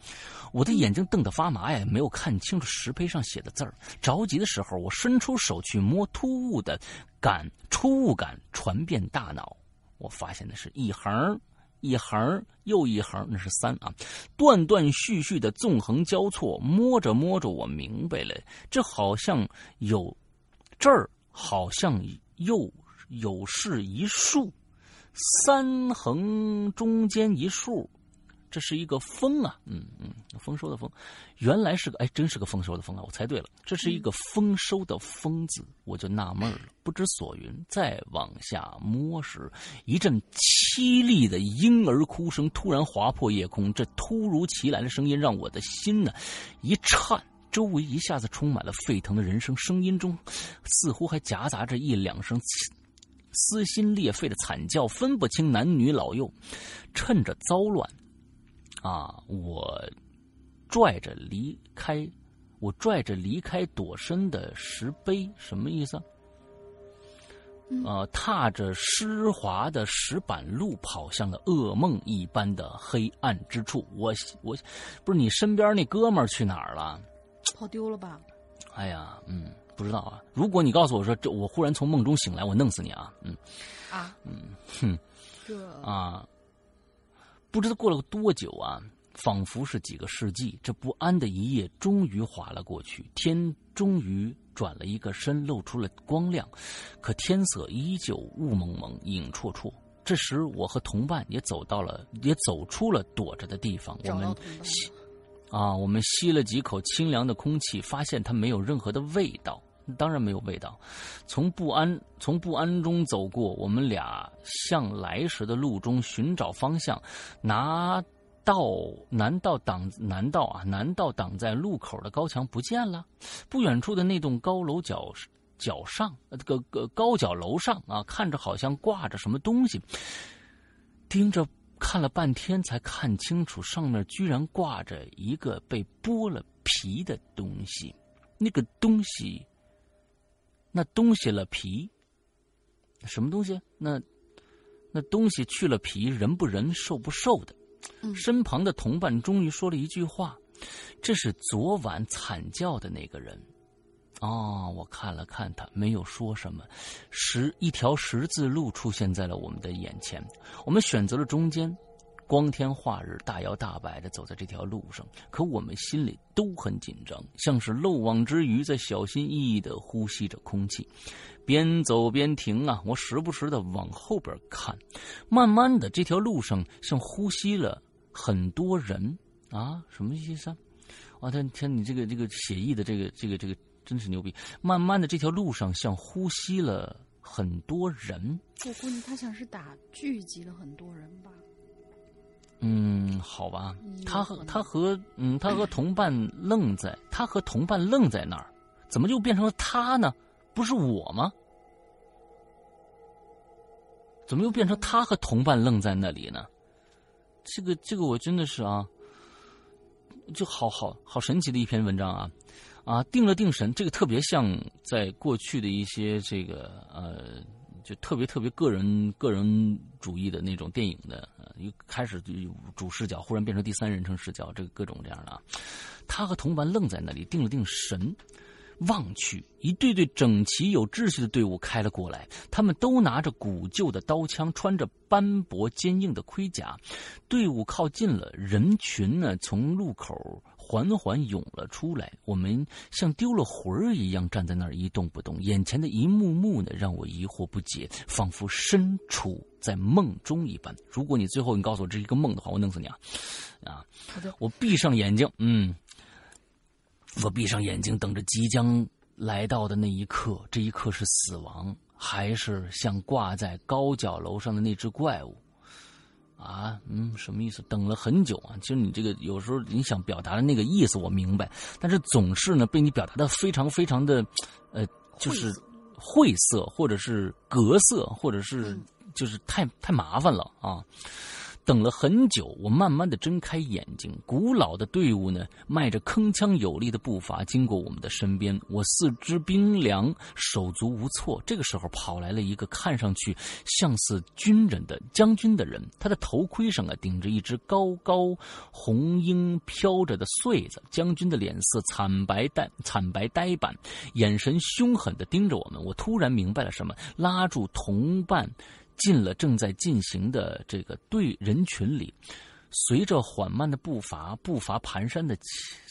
我的眼睛瞪得发麻呀，没有看清楚石碑上写的字儿。着急的时候，我伸出手去摸，突兀的感突兀感传遍大脑。我发现的是一横一横又一横，那是三啊，断断续续的纵横交错。摸着摸着，我明白了，这好像有这儿。好像又有是一竖，三横中间一竖，这是一个丰啊，嗯嗯，丰收的丰，原来是个哎，真是个丰收的丰啊，我猜对了，这是一个丰收的丰字，我就纳闷了，不知所云。再往下摸时，一阵凄厉的婴儿哭声突然划破夜空，这突如其来的声音让我的心呢一颤。周围一下子充满了沸腾的人声，声音中似乎还夹杂着一两声撕心裂肺的惨叫，分不清男女老幼。趁着糟乱，啊，我拽着离开，我拽着离开躲身的石碑，什么意思？呃，踏着湿滑的石板路，跑向了噩梦一般的黑暗之处。我我，不是你身边那哥们儿去哪儿了？跑丢了吧？哎呀，嗯，不知道啊。如果你告诉我说这，我忽然从梦中醒来，我弄死你啊！嗯，啊，嗯，哼，这啊，不知道过了多久啊，仿佛是几个世纪。这不安的一夜终于划了过去，天终于转了一个身，露出了光亮，可天色依旧雾蒙蒙、影绰绰。这时，我和同伴也走到了，也走出了躲着的地方。我们。啊，我们吸了几口清凉的空气，发现它没有任何的味道，当然没有味道。从不安从不安中走过，我们俩向来时的路中寻找方向，拿道难道挡难道啊？难道挡在路口的高墙不见了？不远处的那栋高楼角角上，这个个高角楼上啊，看着好像挂着什么东西。盯着看了半天，才看清楚，上面居然挂着一个被剥了皮的东西。那个东西，那东西了皮，什么东西？那那东西去了皮，人不人，兽不兽的。身旁的同伴终于说了一句话：“这是昨晚惨叫的那个人。”哦，我看了看他，没有说什么。十一条十字路出现在了我们的眼前，我们选择了中间。光天化日，大摇大摆的走在这条路上，可我们心里都很紧张，像是漏网之鱼，在小心翼翼的呼吸着空气。边走边停啊，我时不时的往后边看。慢慢的，这条路上像呼吸了很多人啊，什么意思啊？啊，他天，你这个这个写意的这个这个这个真是牛逼。慢慢的，这条路上像呼吸了很多人。我估计他想是打聚集了很多人吧。嗯，好吧，他和他和嗯，他和同伴愣在，他和同伴愣在那儿，怎么就变成了他呢？不是我吗？怎么又变成他和同伴愣在那里呢？这个这个我真的是啊，就好好好神奇的一篇文章啊啊！定了定神，这个特别像在过去的一些这个呃。就特别特别个人个人主义的那种电影的，一开始就主视角，忽然变成第三人称视角，这个各种这样的啊。他和同伴愣在那里，定了定神，望去，一队队整齐有秩序的队伍开了过来，他们都拿着古旧的刀枪，穿着斑驳坚硬的盔甲。队伍靠近了，人群呢从路口。缓缓涌了出来，我们像丢了魂儿一样站在那儿一动不动。眼前的一幕幕呢，让我疑惑不解，仿佛身处在梦中一般。如果你最后你告诉我这是一个梦的话，我弄死你啊！啊，我闭上眼睛，嗯，我闭上眼睛，等着即将来到的那一刻。这一刻是死亡，还是像挂在高脚楼上的那只怪物？啊，嗯，什么意思？等了很久啊！其实你这个有时候你想表达的那个意思我明白，但是总是呢被你表达的非常非常的，呃，就是晦涩，或者是格色，或者是就是太太麻烦了啊。等了很久，我慢慢的睁开眼睛。古老的队伍呢，迈着铿锵有力的步伐经过我们的身边。我四肢冰凉，手足无措。这个时候，跑来了一个看上去像是军人的将军的人，他的头盔上啊顶着一只高高红缨飘着的穗子。将军的脸色惨白淡惨白呆板，眼神凶狠的盯着我们。我突然明白了什么，拉住同伴。进了正在进行的这个队人群里，随着缓慢的步伐，步伐蹒跚的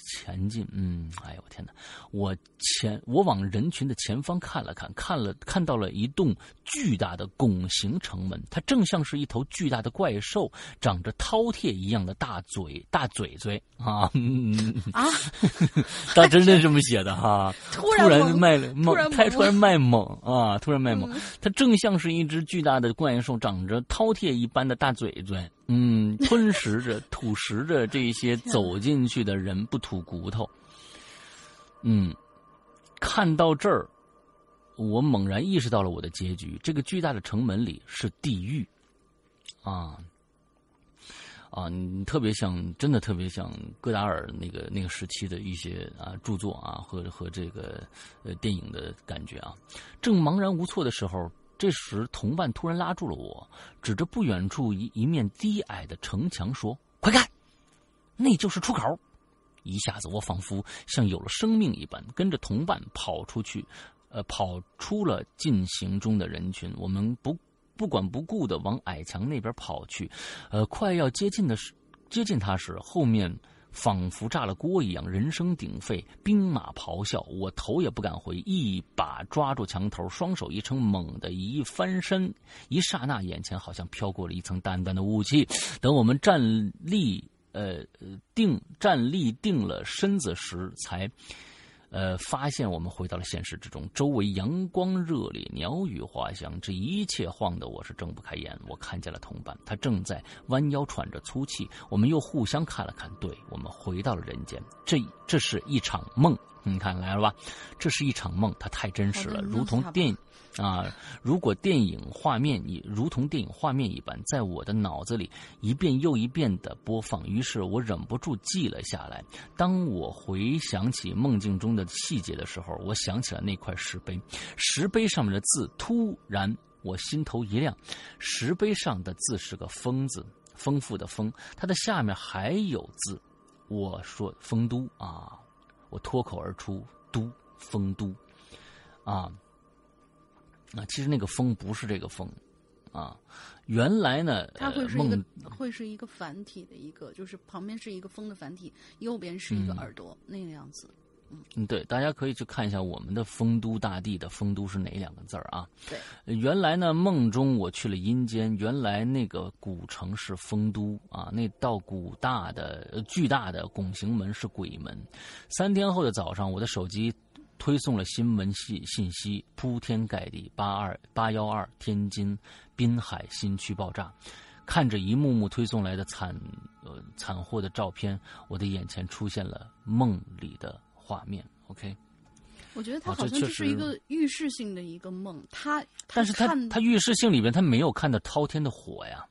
前进。嗯，哎呦我天哪！我前我往人群的前方看了看，看了看到了一栋巨大的拱形城门，它正像是一头巨大的怪兽，长着饕餮一样的大嘴大嘴嘴啊啊！他真的这么写的哈？突然卖猛，太突然卖猛啊！突然卖猛，它正像是一只巨大的怪兽，长着饕餮一般的大嘴嘴，嗯，吞食着、吐食着这些走进去的人，不吐骨头。嗯，看到这儿，我猛然意识到了我的结局。这个巨大的城门里是地狱，啊啊！你特别像，真的特别像戈达尔那个那个时期的一些啊著作啊和和这个呃电影的感觉啊。正茫然无措的时候，这时同伴突然拉住了我，指着不远处一一面低矮的城墙说：“快看，那就是出口。”一下子，我仿佛像有了生命一般，跟着同伴跑出去，呃，跑出了进行中的人群。我们不不管不顾的往矮墙那边跑去，呃，快要接近的时，接近他时，后面仿佛炸了锅一样，人声鼎沸，兵马咆哮。我头也不敢回，一把抓住墙头，双手一撑，猛地一翻身，一刹那，眼前好像飘过了一层淡淡的雾气。等我们站立。呃，定站立定了身子时，才呃，发现我们回到了现实之中，周围阳光热烈，鸟语花香，这一切晃得我是睁不开眼。我看见了同伴，他正在弯腰喘着粗气。我们又互相看了看，对我们回到了人间。这这是一场梦，你看来了吧？这是一场梦，它太真实了，如同电影。啊！如果电影画面已如同电影画面一般，在我的脑子里一遍又一遍的播放，于是我忍不住记了下来。当我回想起梦境中的细节的时候，我想起了那块石碑，石碑上面的字突然我心头一亮。石碑上的字是个“丰”字，丰富的“丰”，它的下面还有字。我说“丰都”啊，我脱口而出“都丰都”，啊。啊，其实那个“风”不是这个“风”，啊，原来呢，它会是一个会是一个繁体的一个，就是旁边是一个“风”的繁体，右边是一个耳朵那个样子。嗯，对，大家可以去看一下我们的“丰都大地”的“丰都”是哪两个字儿啊？对，原来呢，梦中我去了阴间，原来那个古城是丰都啊，那道古大的、巨大的拱形门是鬼门。三天后的早上，我的手机。推送了新闻信信息，铺天盖地。八二八幺二天津滨海新区爆炸，看着一幕幕推送来的惨呃惨祸的照片，我的眼前出现了梦里的画面。OK，我觉得他好像就是一个预示性的一个梦，他但是他他预示性里边他没有看到滔天的火呀。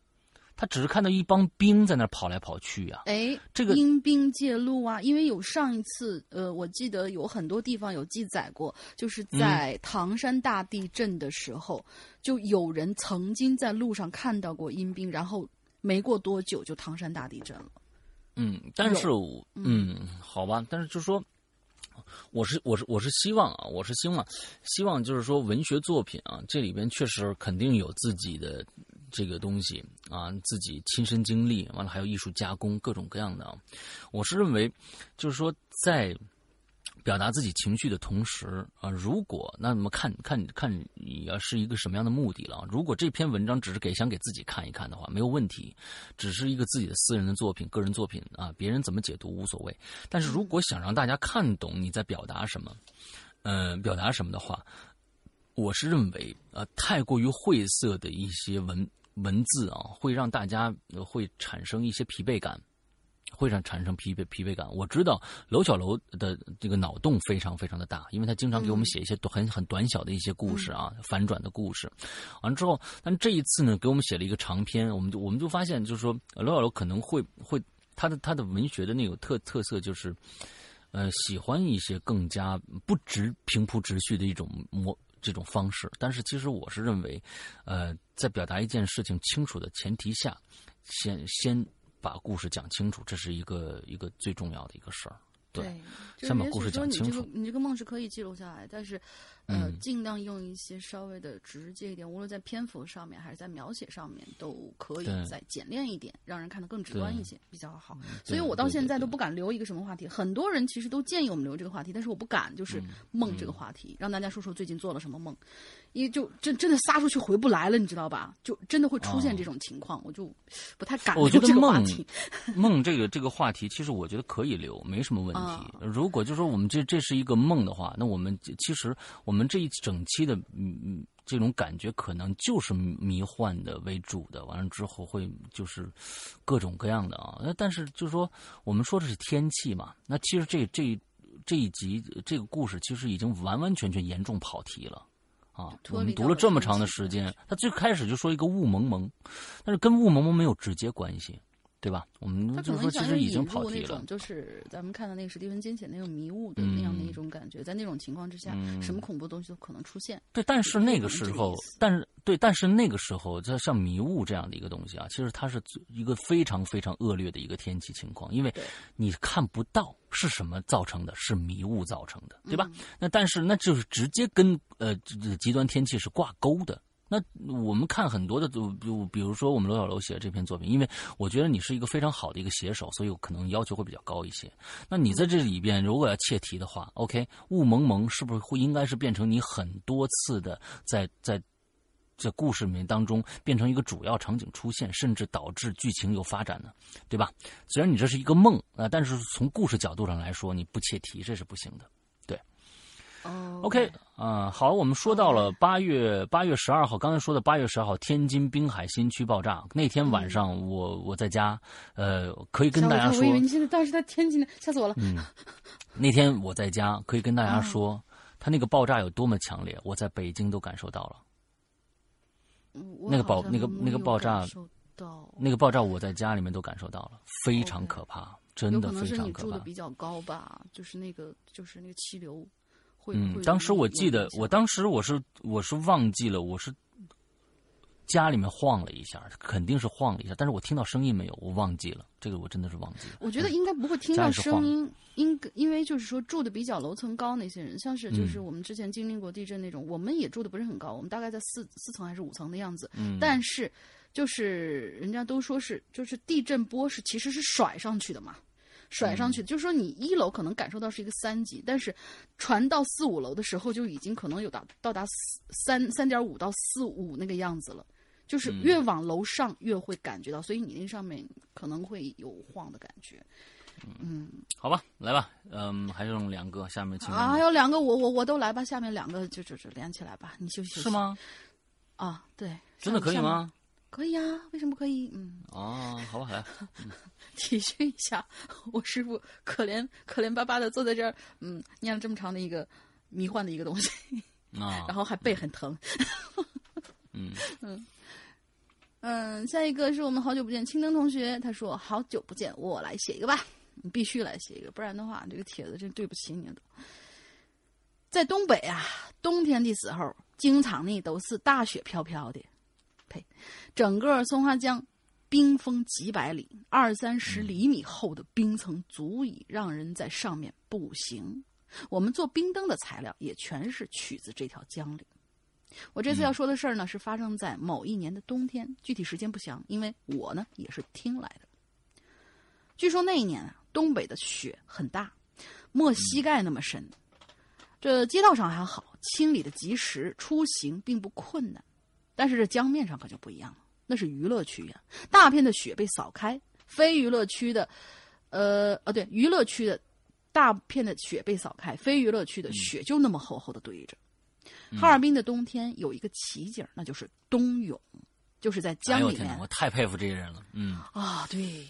他只是看到一帮兵在那跑来跑去啊！哎，这个阴兵借路啊，因为有上一次，呃，我记得有很多地方有记载过，就是在唐山大地震的时候，就有人曾经在路上看到过阴兵，然后没过多久就唐山大地震了。嗯，但是，嗯，好吧，但是就说，我是我是我是希望啊，我是希望希望就是说文学作品啊，这里边确实肯定有自己的。这个东西啊，自己亲身经历，完了还有艺术加工，各种各样的啊。我是认为，就是说，在表达自己情绪的同时啊，如果那么看看看你要是一个什么样的目的了。如果这篇文章只是给想给自己看一看的话，没有问题，只是一个自己的私人的作品、个人作品啊，别人怎么解读无所谓。但是如果想让大家看懂你在表达什么，嗯，表达什么的话，我是认为啊，太过于晦涩的一些文。文字啊，会让大家会产生一些疲惫感，会让产生疲惫疲惫感。我知道娄小楼的这个脑洞非常非常的大，因为他经常给我们写一些很很短小的一些故事啊，反转的故事。完了之后，但这一次呢，给我们写了一个长篇，我们就我们就发现，就是说娄小楼可能会会他的他的文学的那种特特色就是，呃，喜欢一些更加不直平铺直叙的一种模。这种方式，但是其实我是认为，呃，在表达一件事情清楚的前提下，先先把故事讲清楚，这是一个一个最重要的一个事儿。对，先把故事讲清楚。你这个梦是可以记录下来，但是。呃，尽量用一些稍微的直接一点，无论在篇幅上面还是在描写上面，都可以再简练一点，让人看得更直观一些，比较好。所以我到现在都不敢留一个什么话题。很多人其实都建议我们留这个话题，但是我不敢，就是梦这个话题，让大家说说最近做了什么梦，因为就真真的撒出去回不来了，你知道吧？就真的会出现这种情况，我就不太敢留这个话题。梦这个这个话题，其实我觉得可以留，没什么问题。如果就说我们这这是一个梦的话，那我们其实我们。我们这一整期的嗯嗯这种感觉，可能就是迷幻的为主的。完了之后会就是各种各样的啊。那但是就是说，我们说的是天气嘛。那其实这这这一集这个故事，其实已经完完全全严重跑题了啊。我们读了这么长的时间，他最开始就说一个雾蒙蒙，但是跟雾蒙蒙没有直接关系。对吧？我们就是说，其实已经跑题了。就是咱们看到那个史蒂芬金写那种迷雾的那样的一种感觉，在那种情况之下，什么恐怖东西都可能出现。对，但是那个时候，但是对，但是那个时候，就像迷雾这样的一个东西啊，其实它是一个非常非常恶劣的一个天气情况，因为你看不到是什么造成的，是迷雾造成的，对吧？那但是那就是直接跟呃极端天气是挂钩的。那我们看很多的，就比如说我们罗小楼写的这篇作品，因为我觉得你是一个非常好的一个写手，所以我可能要求会比较高一些。那你在这里边如果要切题的话，OK，雾蒙蒙是不是会应该是变成你很多次的在在这故事里面当中变成一个主要场景出现，甚至导致剧情有发展呢？对吧？虽然你这是一个梦啊，但是从故事角度上来说，你不切题这是不行的。，OK，啊，好，我们说到了八月八月十二号，刚才说的八月十二号，天津滨海新区爆炸那天晚上，我我在家，呃，可以跟大家说，我以为你现在当时在天津呢，吓死我了。嗯，那天我在家，可以跟大家说，他那个爆炸有多么强烈，我在北京都感受到了。那个爆那个那个爆炸，那个爆炸我在家里面都感受到了，非常可怕，真的非常可怕。有可能是你住的比较高吧，就是那个就是那个气流。嗯，当时我记得，我当时我是我是忘记了，我是家里面晃了一下，肯定是晃了一下，但是我听到声音没有，我忘记了，这个我真的是忘记了。我觉得应该不会听到声音，应因为就是说住的比较楼层高那些人，像是就是我们之前经历过地震那种，我们也住的不是很高，我们大概在四四层还是五层的样子，嗯，但是就是人家都说是就是地震波是其实是甩上去的嘛。甩上去，就是说你一楼可能感受到是一个三级，但是传到四五楼的时候就已经可能有达到达三三点五到四五那个样子了，就是越往楼上越会感觉到，所以你那上面可能会有晃的感觉。嗯，好吧，来吧，嗯，还剩两个，下面请啊，还有两个，我我我都来吧，下面两个就就就连起来吧，你休息休息。是吗？啊，对，真的可以吗？可以啊，为什么不可以？嗯，哦，好吧，来，体恤一下 我师傅，可怜可怜巴巴的坐在这儿，嗯，念了这么长的一个迷幻的一个东西，啊，然后还背很疼，嗯。嗯。嗯，下一个是我们好久不见青灯同学，他说好久不见，我来写一个吧，你必须来写一个，不然的话，这个帖子真对不起你了。在东北啊，冬天的时候，经常呢都是大雪飘飘的。呸！整个松花江冰封几百里，二三十厘米厚的冰层足以让人在上面步行。我们做冰灯的材料也全是取自这条江里。我这次要说的事儿呢，是发生在某一年的冬天，具体时间不详，因为我呢也是听来的。据说那一年啊，东北的雪很大，没膝盖那么深。这街道上还好，清理的及时，出行并不困难。但是这江面上可就不一样了，那是娱乐区呀，大片的雪被扫开，非娱乐区的，呃，哦对，娱乐区的大片的雪被扫开，非娱乐区的雪就那么厚厚的堆着。哈尔滨的冬天有一个奇景，那就是冬泳，就是在江里面。我太佩服这些人了，嗯啊，对，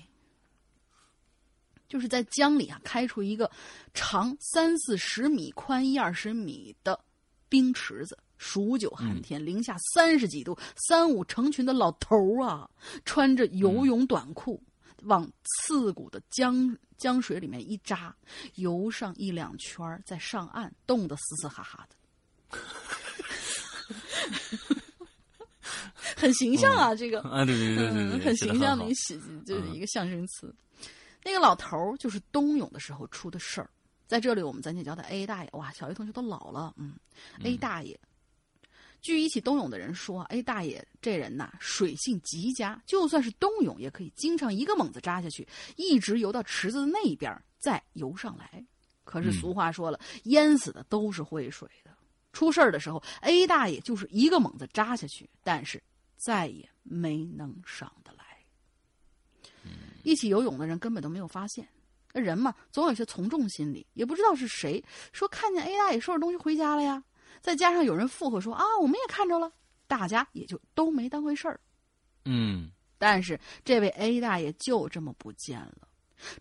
就是在江里啊，开出一个长三四十米、宽一二十米的冰池子。数九寒天，零下三十几度，三五成群的老头儿啊，穿着游泳短裤，往刺骨的江江水里面一扎，游上一两圈再上岸，冻得嘶嘶哈哈的，很形象啊！这个啊，对对对对对，很形象的一个喜，就是一个象声词。那个老头儿就是冬泳的时候出的事儿，在这里我们暂且叫他 A 大爷。哇，小学同学都老了，嗯，A 大爷。据一起冬泳的人说，A 大爷这人呐，水性极佳，就算是冬泳也可以经常一个猛子扎下去，一直游到池子的那边，再游上来。可是俗话说了，淹死的都是会水的。出事儿的时候，A 大爷就是一个猛子扎下去，但是再也没能上得来。一起游泳的人根本都没有发现。人嘛，总有些从众心理，也不知道是谁说看见 A 大爷收拾东西回家了呀。再加上有人附和说啊，我们也看着了，大家也就都没当回事儿。嗯，但是这位 A 大爷就这么不见了，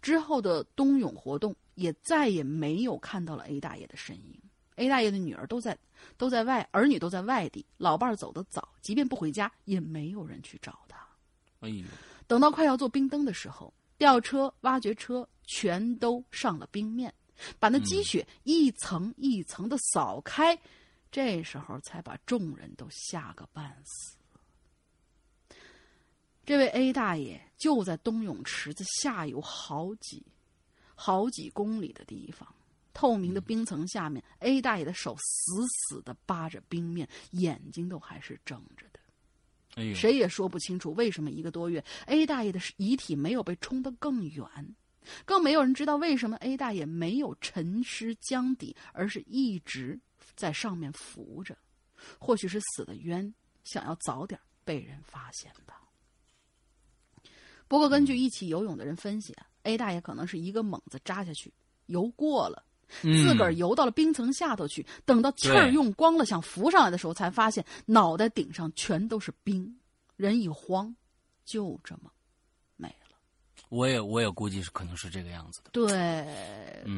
之后的冬泳活动也再也没有看到了 A 大爷的身影。A 大爷的女儿都在都在外，儿女都在外地，老伴儿走得早，即便不回家，也没有人去找他。哎呦，等到快要做冰灯的时候，吊车、挖掘车全都上了冰面，把那积雪一层一层的扫开。这时候才把众人都吓个半死。这位 A 大爷就在东泳池子下游好几、好几公里的地方，透明的冰层下面，A 大爷的手死死的扒着冰面，眼睛都还是睁着的。哎谁也说不清楚为什么一个多月，A 大爷的遗体没有被冲得更远，更没有人知道为什么 A 大爷没有沉尸江底，而是一直。在上面浮着，或许是死的冤，想要早点被人发现吧。不过，根据一起游泳的人分析，A 大爷可能是一个猛子扎下去，游过了，自个儿游到了冰层下头去。等到气儿用光了，想浮上来的时候，才发现脑袋顶上全都是冰，人一慌，就这么。我也我也估计是可能是这个样子的。对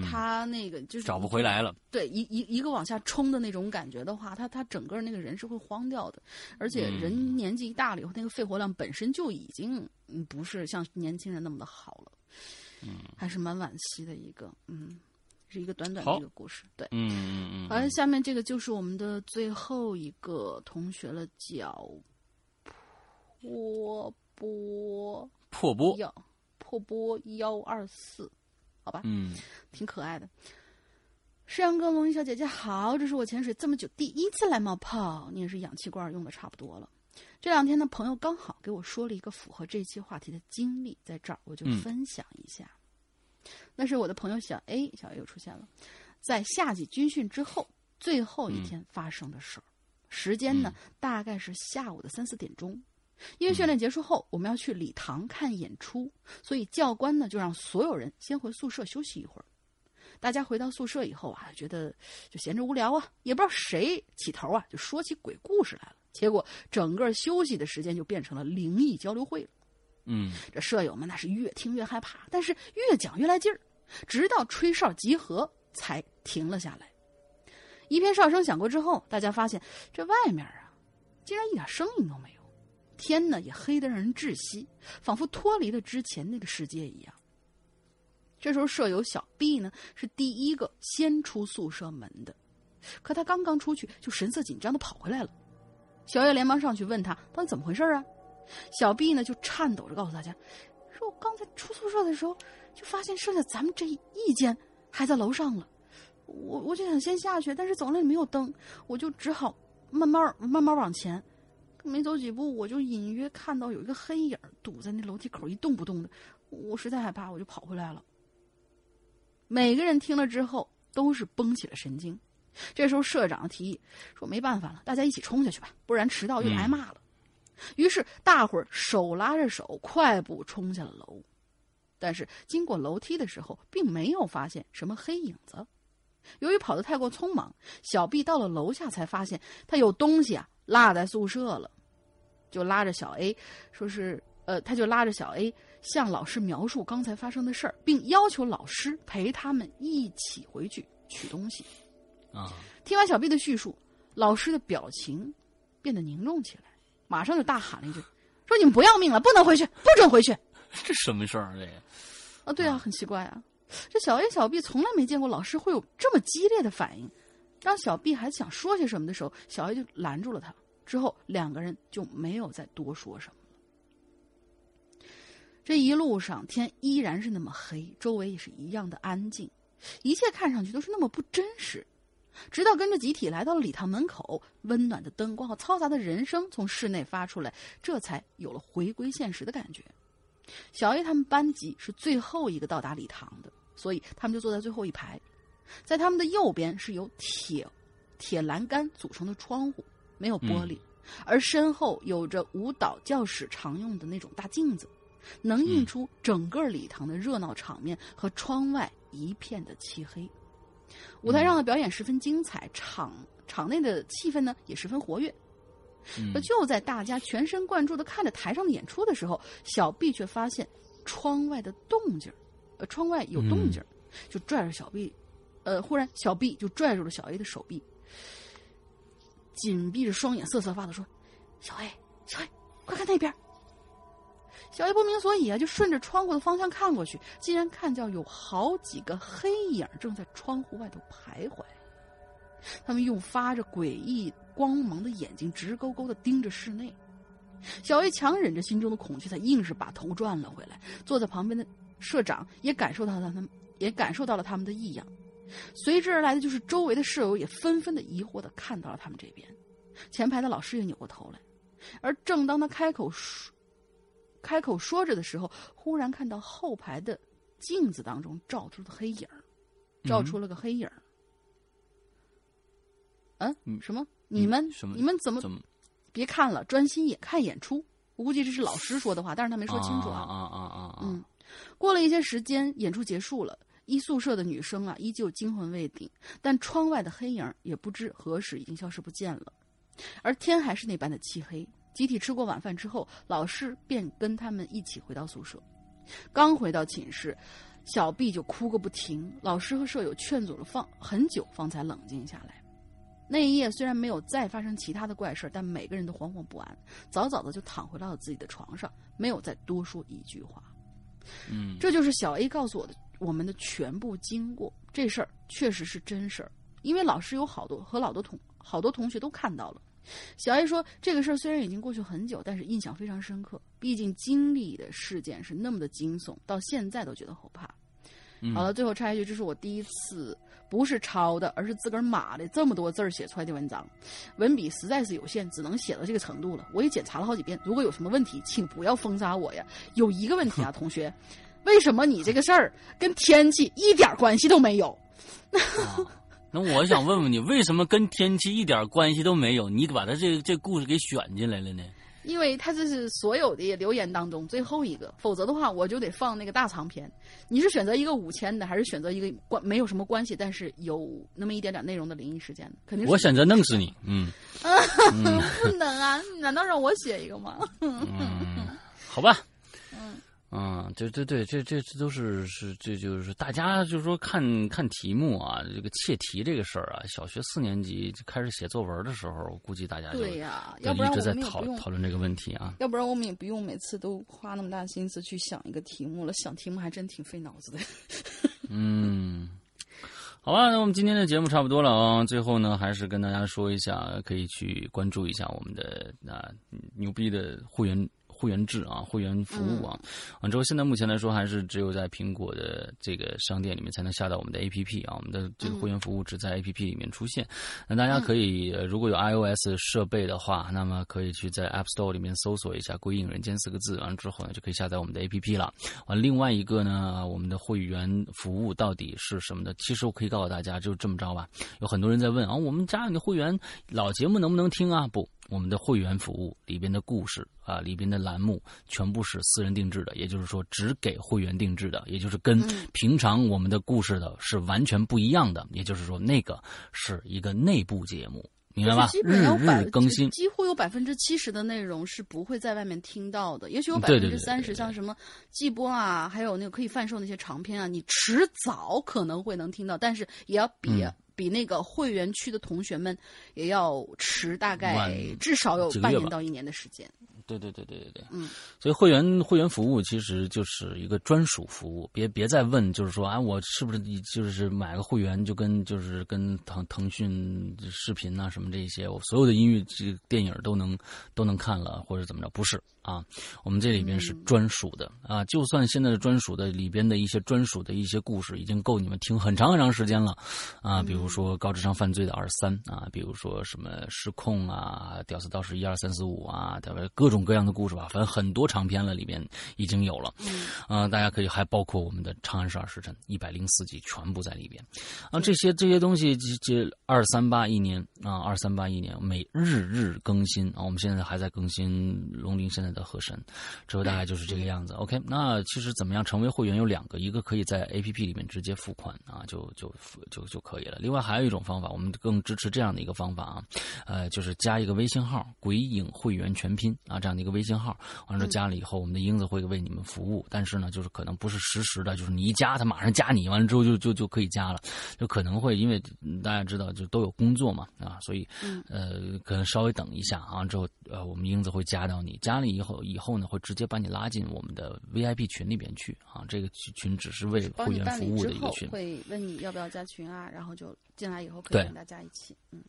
他那个就是找不回来了。对一一一个往下冲的那种感觉的话，他他整个那个人是会慌掉的。而且人年纪大了以后，那个肺活量本身就已经不是像年轻人那么的好了。嗯，还是蛮惋惜的一个，嗯，是一个短短的一个故事，对，嗯嗯嗯。而下面这个就是我们的最后一个同学了，叫破波破波幺破波幺二四，好吧，嗯，挺可爱的。世阳哥、龙云小姐姐好，这是我潜水这么久第一次来冒泡，你也是氧气罐用的差不多了。这两天呢，朋友刚好给我说了一个符合这期话题的经历，在这儿我就分享一下。那是我的朋友小 A，小 A 又出现了，在夏季军训之后最后一天发生的事儿。时间呢，大概是下午的三四点钟。因为训练结束后，我们要去礼堂看演出，所以教官呢就让所有人先回宿舍休息一会儿。大家回到宿舍以后啊，觉得就闲着无聊啊，也不知道谁起头啊，就说起鬼故事来了。结果整个休息的时间就变成了灵异交流会了。嗯，这舍友们那是越听越害怕，但是越讲越来劲儿，直到吹哨集合才停了下来。一片哨声响过之后，大家发现这外面啊，竟然一点声音都没有，天呢也黑得让人窒息，仿佛脱离了之前那个世界一样。这时候舍友小 B 呢是第一个先出宿舍门的，可他刚刚出去就神色紧张的跑回来了。小叶连忙上去问他到底怎么回事啊？小 B 呢就颤抖着告诉大家，说我刚才出宿舍的时候就发现剩下咱们这一间还在楼上了，我我就想先下去，但是走廊里没有灯，我就只好慢慢慢慢往前，没走几步我就隐约看到有一个黑影堵在那楼梯口一动不动的，我实在害怕，我就跑回来了。每个人听了之后都是绷起了神经。这时候，社长提议说：“没办法了，大家一起冲下去吧，不然迟到又挨骂了。”于是，大伙儿手拉着手，快步冲下了楼。但是，经过楼梯的时候，并没有发现什么黑影子。由于跑得太过匆忙，小毕到了楼下才发现他有东西啊落在宿舍了，就拉着小 A 说是呃，他就拉着小 A 向老师描述刚才发生的事儿，并要求老师陪他们一起回去取东西。啊！听完小 B 的叙述，老师的表情变得凝重起来，马上就大喊了一句：“说你们不要命了，不能回去，不准回去！”这什么事儿？啊这个啊，对啊，很奇怪啊！这小 A、小 B 从来没见过老师会有这么激烈的反应。当小 B 还想说些什么的时候，小 A 就拦住了他。之后两个人就没有再多说什么了。这一路上天依然是那么黑，周围也是一样的安静，一切看上去都是那么不真实。直到跟着集体来到了礼堂门口，温暖的灯光和嘈杂的人声从室内发出来，这才有了回归现实的感觉。小 A 他们班级是最后一个到达礼堂的，所以他们就坐在最后一排。在他们的右边是由铁铁栏杆组成的窗户，没有玻璃，而身后有着舞蹈教室常用的那种大镜子，能映出整个礼堂的热闹场面和窗外一片的漆黑。舞台上的表演十分精彩，场场内的气氛呢也十分活跃。可就在大家全神贯注的看着台上的演出的时候，小 B 却发现窗外的动静呃，窗外有动静就拽着小 B，呃，忽然小 B 就拽住了小 A 的手臂，紧闭着双眼，瑟瑟发抖说：“小 A，小 A，快看那边！”小 A 不明所以啊，就顺着窗户的方向看过去，竟然看到有好几个黑影正在窗户外头徘徊。他们用发着诡异光芒的眼睛直勾勾的盯着室内。小 A 强忍着心中的恐惧，才硬是把头转了回来。坐在旁边的社长也感受到了他们，也感受到了他们的异样。随之而来的就是周围的室友也纷纷的疑惑的看到了他们这边。前排的老师也扭过头来，而正当他开口说。开口说着的时候，忽然看到后排的镜子当中照出的黑影照出了个黑影嗯，什么？你们什么？你们怎么怎么？别看了，专心演看演出。我估计这是老师说的话，但是他没说清楚啊啊啊啊！嗯，过了一些时间，演出结束了，一宿舍的女生啊，依旧惊魂未定，但窗外的黑影也不知何时已经消失不见了，而天还是那般的漆黑。集体吃过晚饭之后，老师便跟他们一起回到宿舍。刚回到寝室，小 B 就哭个不停。老师和舍友劝阻了放很久，方才冷静下来。那一夜虽然没有再发生其他的怪事但每个人都惶惶不安，早早的就躺回到了自己的床上，没有再多说一句话。嗯，这就是小 A 告诉我的我们的全部经过。这事儿确实是真事儿，因为老师有好多和老多同好多同学都看到了。小 A 说：“这个事儿虽然已经过去很久，但是印象非常深刻。毕竟经历的事件是那么的惊悚，到现在都觉得后怕。”好了，最后插一句，这是我第一次不是抄的，而是自个儿码的这么多字儿写出来的文章，文笔实在是有限，只能写到这个程度了。我也检查了好几遍，如果有什么问题，请不要封杀我呀。有一个问题啊，同学，为什么你这个事儿跟天气一点关系都没有？那我想问问你，为什么跟天气一点关系都没有？你把他这这故事给选进来了呢？因为他这是所有的留言当中最后一个，否则的话我就得放那个大长篇。你是选择一个五千的，还是选择一个关没有什么关系，但是有那么一点点内容的灵异事件？肯定我选择弄死你。嗯，不能啊！难道让我写一个吗？嗯，好吧。嗯，对对对，这这这都是是这就是大家就是说看看题目啊，这个切题这个事儿啊，小学四年级就开始写作文的时候，我估计大家对呀，要不一直在讨讨论这个问题啊。要不然我们也不用每次都花那么大心思去想一个题目了，想题目还真挺费脑子的。嗯，好吧，那我们今天的节目差不多了啊。最后呢，还是跟大家说一下，可以去关注一下我们的啊牛逼的会员。会员制啊，会员服务啊，完之后现在目前来说还是只有在苹果的这个商店里面才能下到我们的 APP 啊，我们的这个会员服务只在 APP 里面出现。那大家可以如果有 iOS 设备的话，那么可以去在 App Store 里面搜索一下“归隐人间”四个字，完了之后呢就可以下载我们的 APP 了。完另外一个呢，我们的会员服务到底是什么的？其实我可以告诉大家，就这么着吧。有很多人在问啊，我们家里的会员老节目能不能听啊？不。我们的会员服务里边的故事啊，里边的栏目全部是私人定制的，也就是说只给会员定制的，也就是跟平常我们的故事的是完全不一样的。也就是说，那个是一个内部节目，明白吧？日日更新，几乎有百分之七十的内容是不会在外面听到的，也许有百分之三十，像什么季播啊，还有那个可以贩售那些长篇啊，你迟早可能会能听到，但是也要比。比那个会员区的同学们也要迟，大概至少有半年到一年的时间。对对对对对对，嗯，所以会员会员服务其实就是一个专属服务，别别再问，就是说啊，我是不是就是买个会员就跟就是跟腾腾讯视频啊什么这些，我所有的音乐这电影都能都能看了或者怎么着？不是啊，我们这里边是专属的啊，就算现在的专属的里边的一些专属的一些故事已经够你们听很长很长时间了啊，比如说高智商犯罪的二三啊，比如说什么失控啊，屌丝道士一二三四五啊？各种。各样的故事吧，反正很多长篇了，里面已经有了，嗯，大家可以还包括我们的《长安十二时辰》一百零四集全部在里边，啊，这些这些东西这二三八一年啊，二三八一年每日日更新啊，我们现在还在更新龙鳞现在的河神，之后大概就是这个样子。OK，那其实怎么样成为会员有两个，一个可以在 APP 里面直接付款啊，就就就就可以了。另外还有一种方法，我们更支持这样的一个方法啊，呃，就是加一个微信号“鬼影会员全拼”啊，这样。一个微信号，完了加了以后，我们的英子会为你们服务。但是呢，就是可能不是实时的，就是你一加，他马上加你，完了之后就就就可以加了。就可能会因为大家知道，就都有工作嘛啊，所以呃，可能稍微等一下啊，之后呃，我们英子会加到你。加了以后，以后呢会直接把你拉进我们的 VIP 群里边去啊。这个群只是为会员服务的一个群，会问你要不要加群啊，然后就进来以后可以跟大家一起嗯。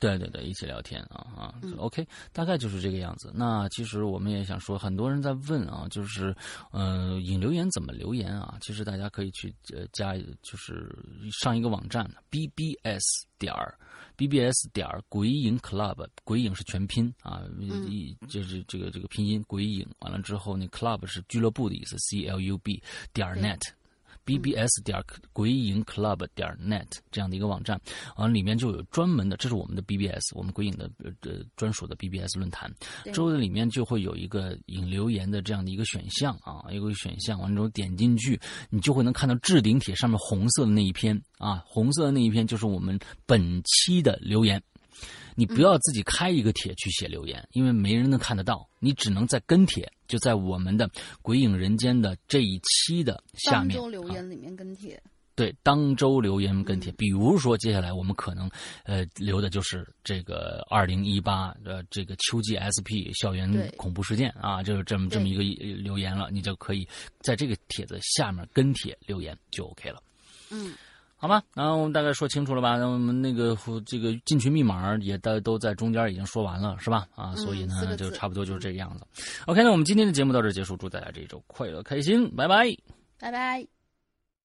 对对对，一起聊天啊啊，OK，大概就是这个样子。那其实我们也想说，很多人在问啊，就是呃，引留言怎么留言啊？其实大家可以去呃加，就是上一个网站 bbs 点儿 bbs 点儿鬼影 club，鬼影是全拼啊，一就是这个这个拼音鬼影，完了之后那 club 是俱乐部的意思，c l u b 点 net。Bbs 点鬼影 club 点 net 这样的一个网站，完了里面就有专门的，这是我们的 bbs，我们鬼影的呃专属的 bbs 论坛，之后里面就会有一个引留言的这样的一个选项啊，一个选项，完了之后点进去，你就会能看到置顶帖上面红色的那一篇啊，红色的那一篇就是我们本期的留言。你不要自己开一个帖去写留言，因为没人能看得到。你只能在跟帖，就在我们的《鬼影人间》的这一期的下面。当周留言里面跟帖。对，当周留言跟帖。比如说，接下来我们可能呃留的就是这个二零一八呃这个秋季 SP 校园恐怖事件啊，就是这么这么一个留言了，你就可以在这个帖子下面跟帖留言就 OK 了。嗯。好吧，然后我们大概说清楚了吧？那我们那个这个进群密码也都都在中间已经说完了，是吧？啊，所以呢，就差不多就是这个样子。OK，那我们今天的节目到这结束，祝大家这一周快乐开心，拜拜，拜拜。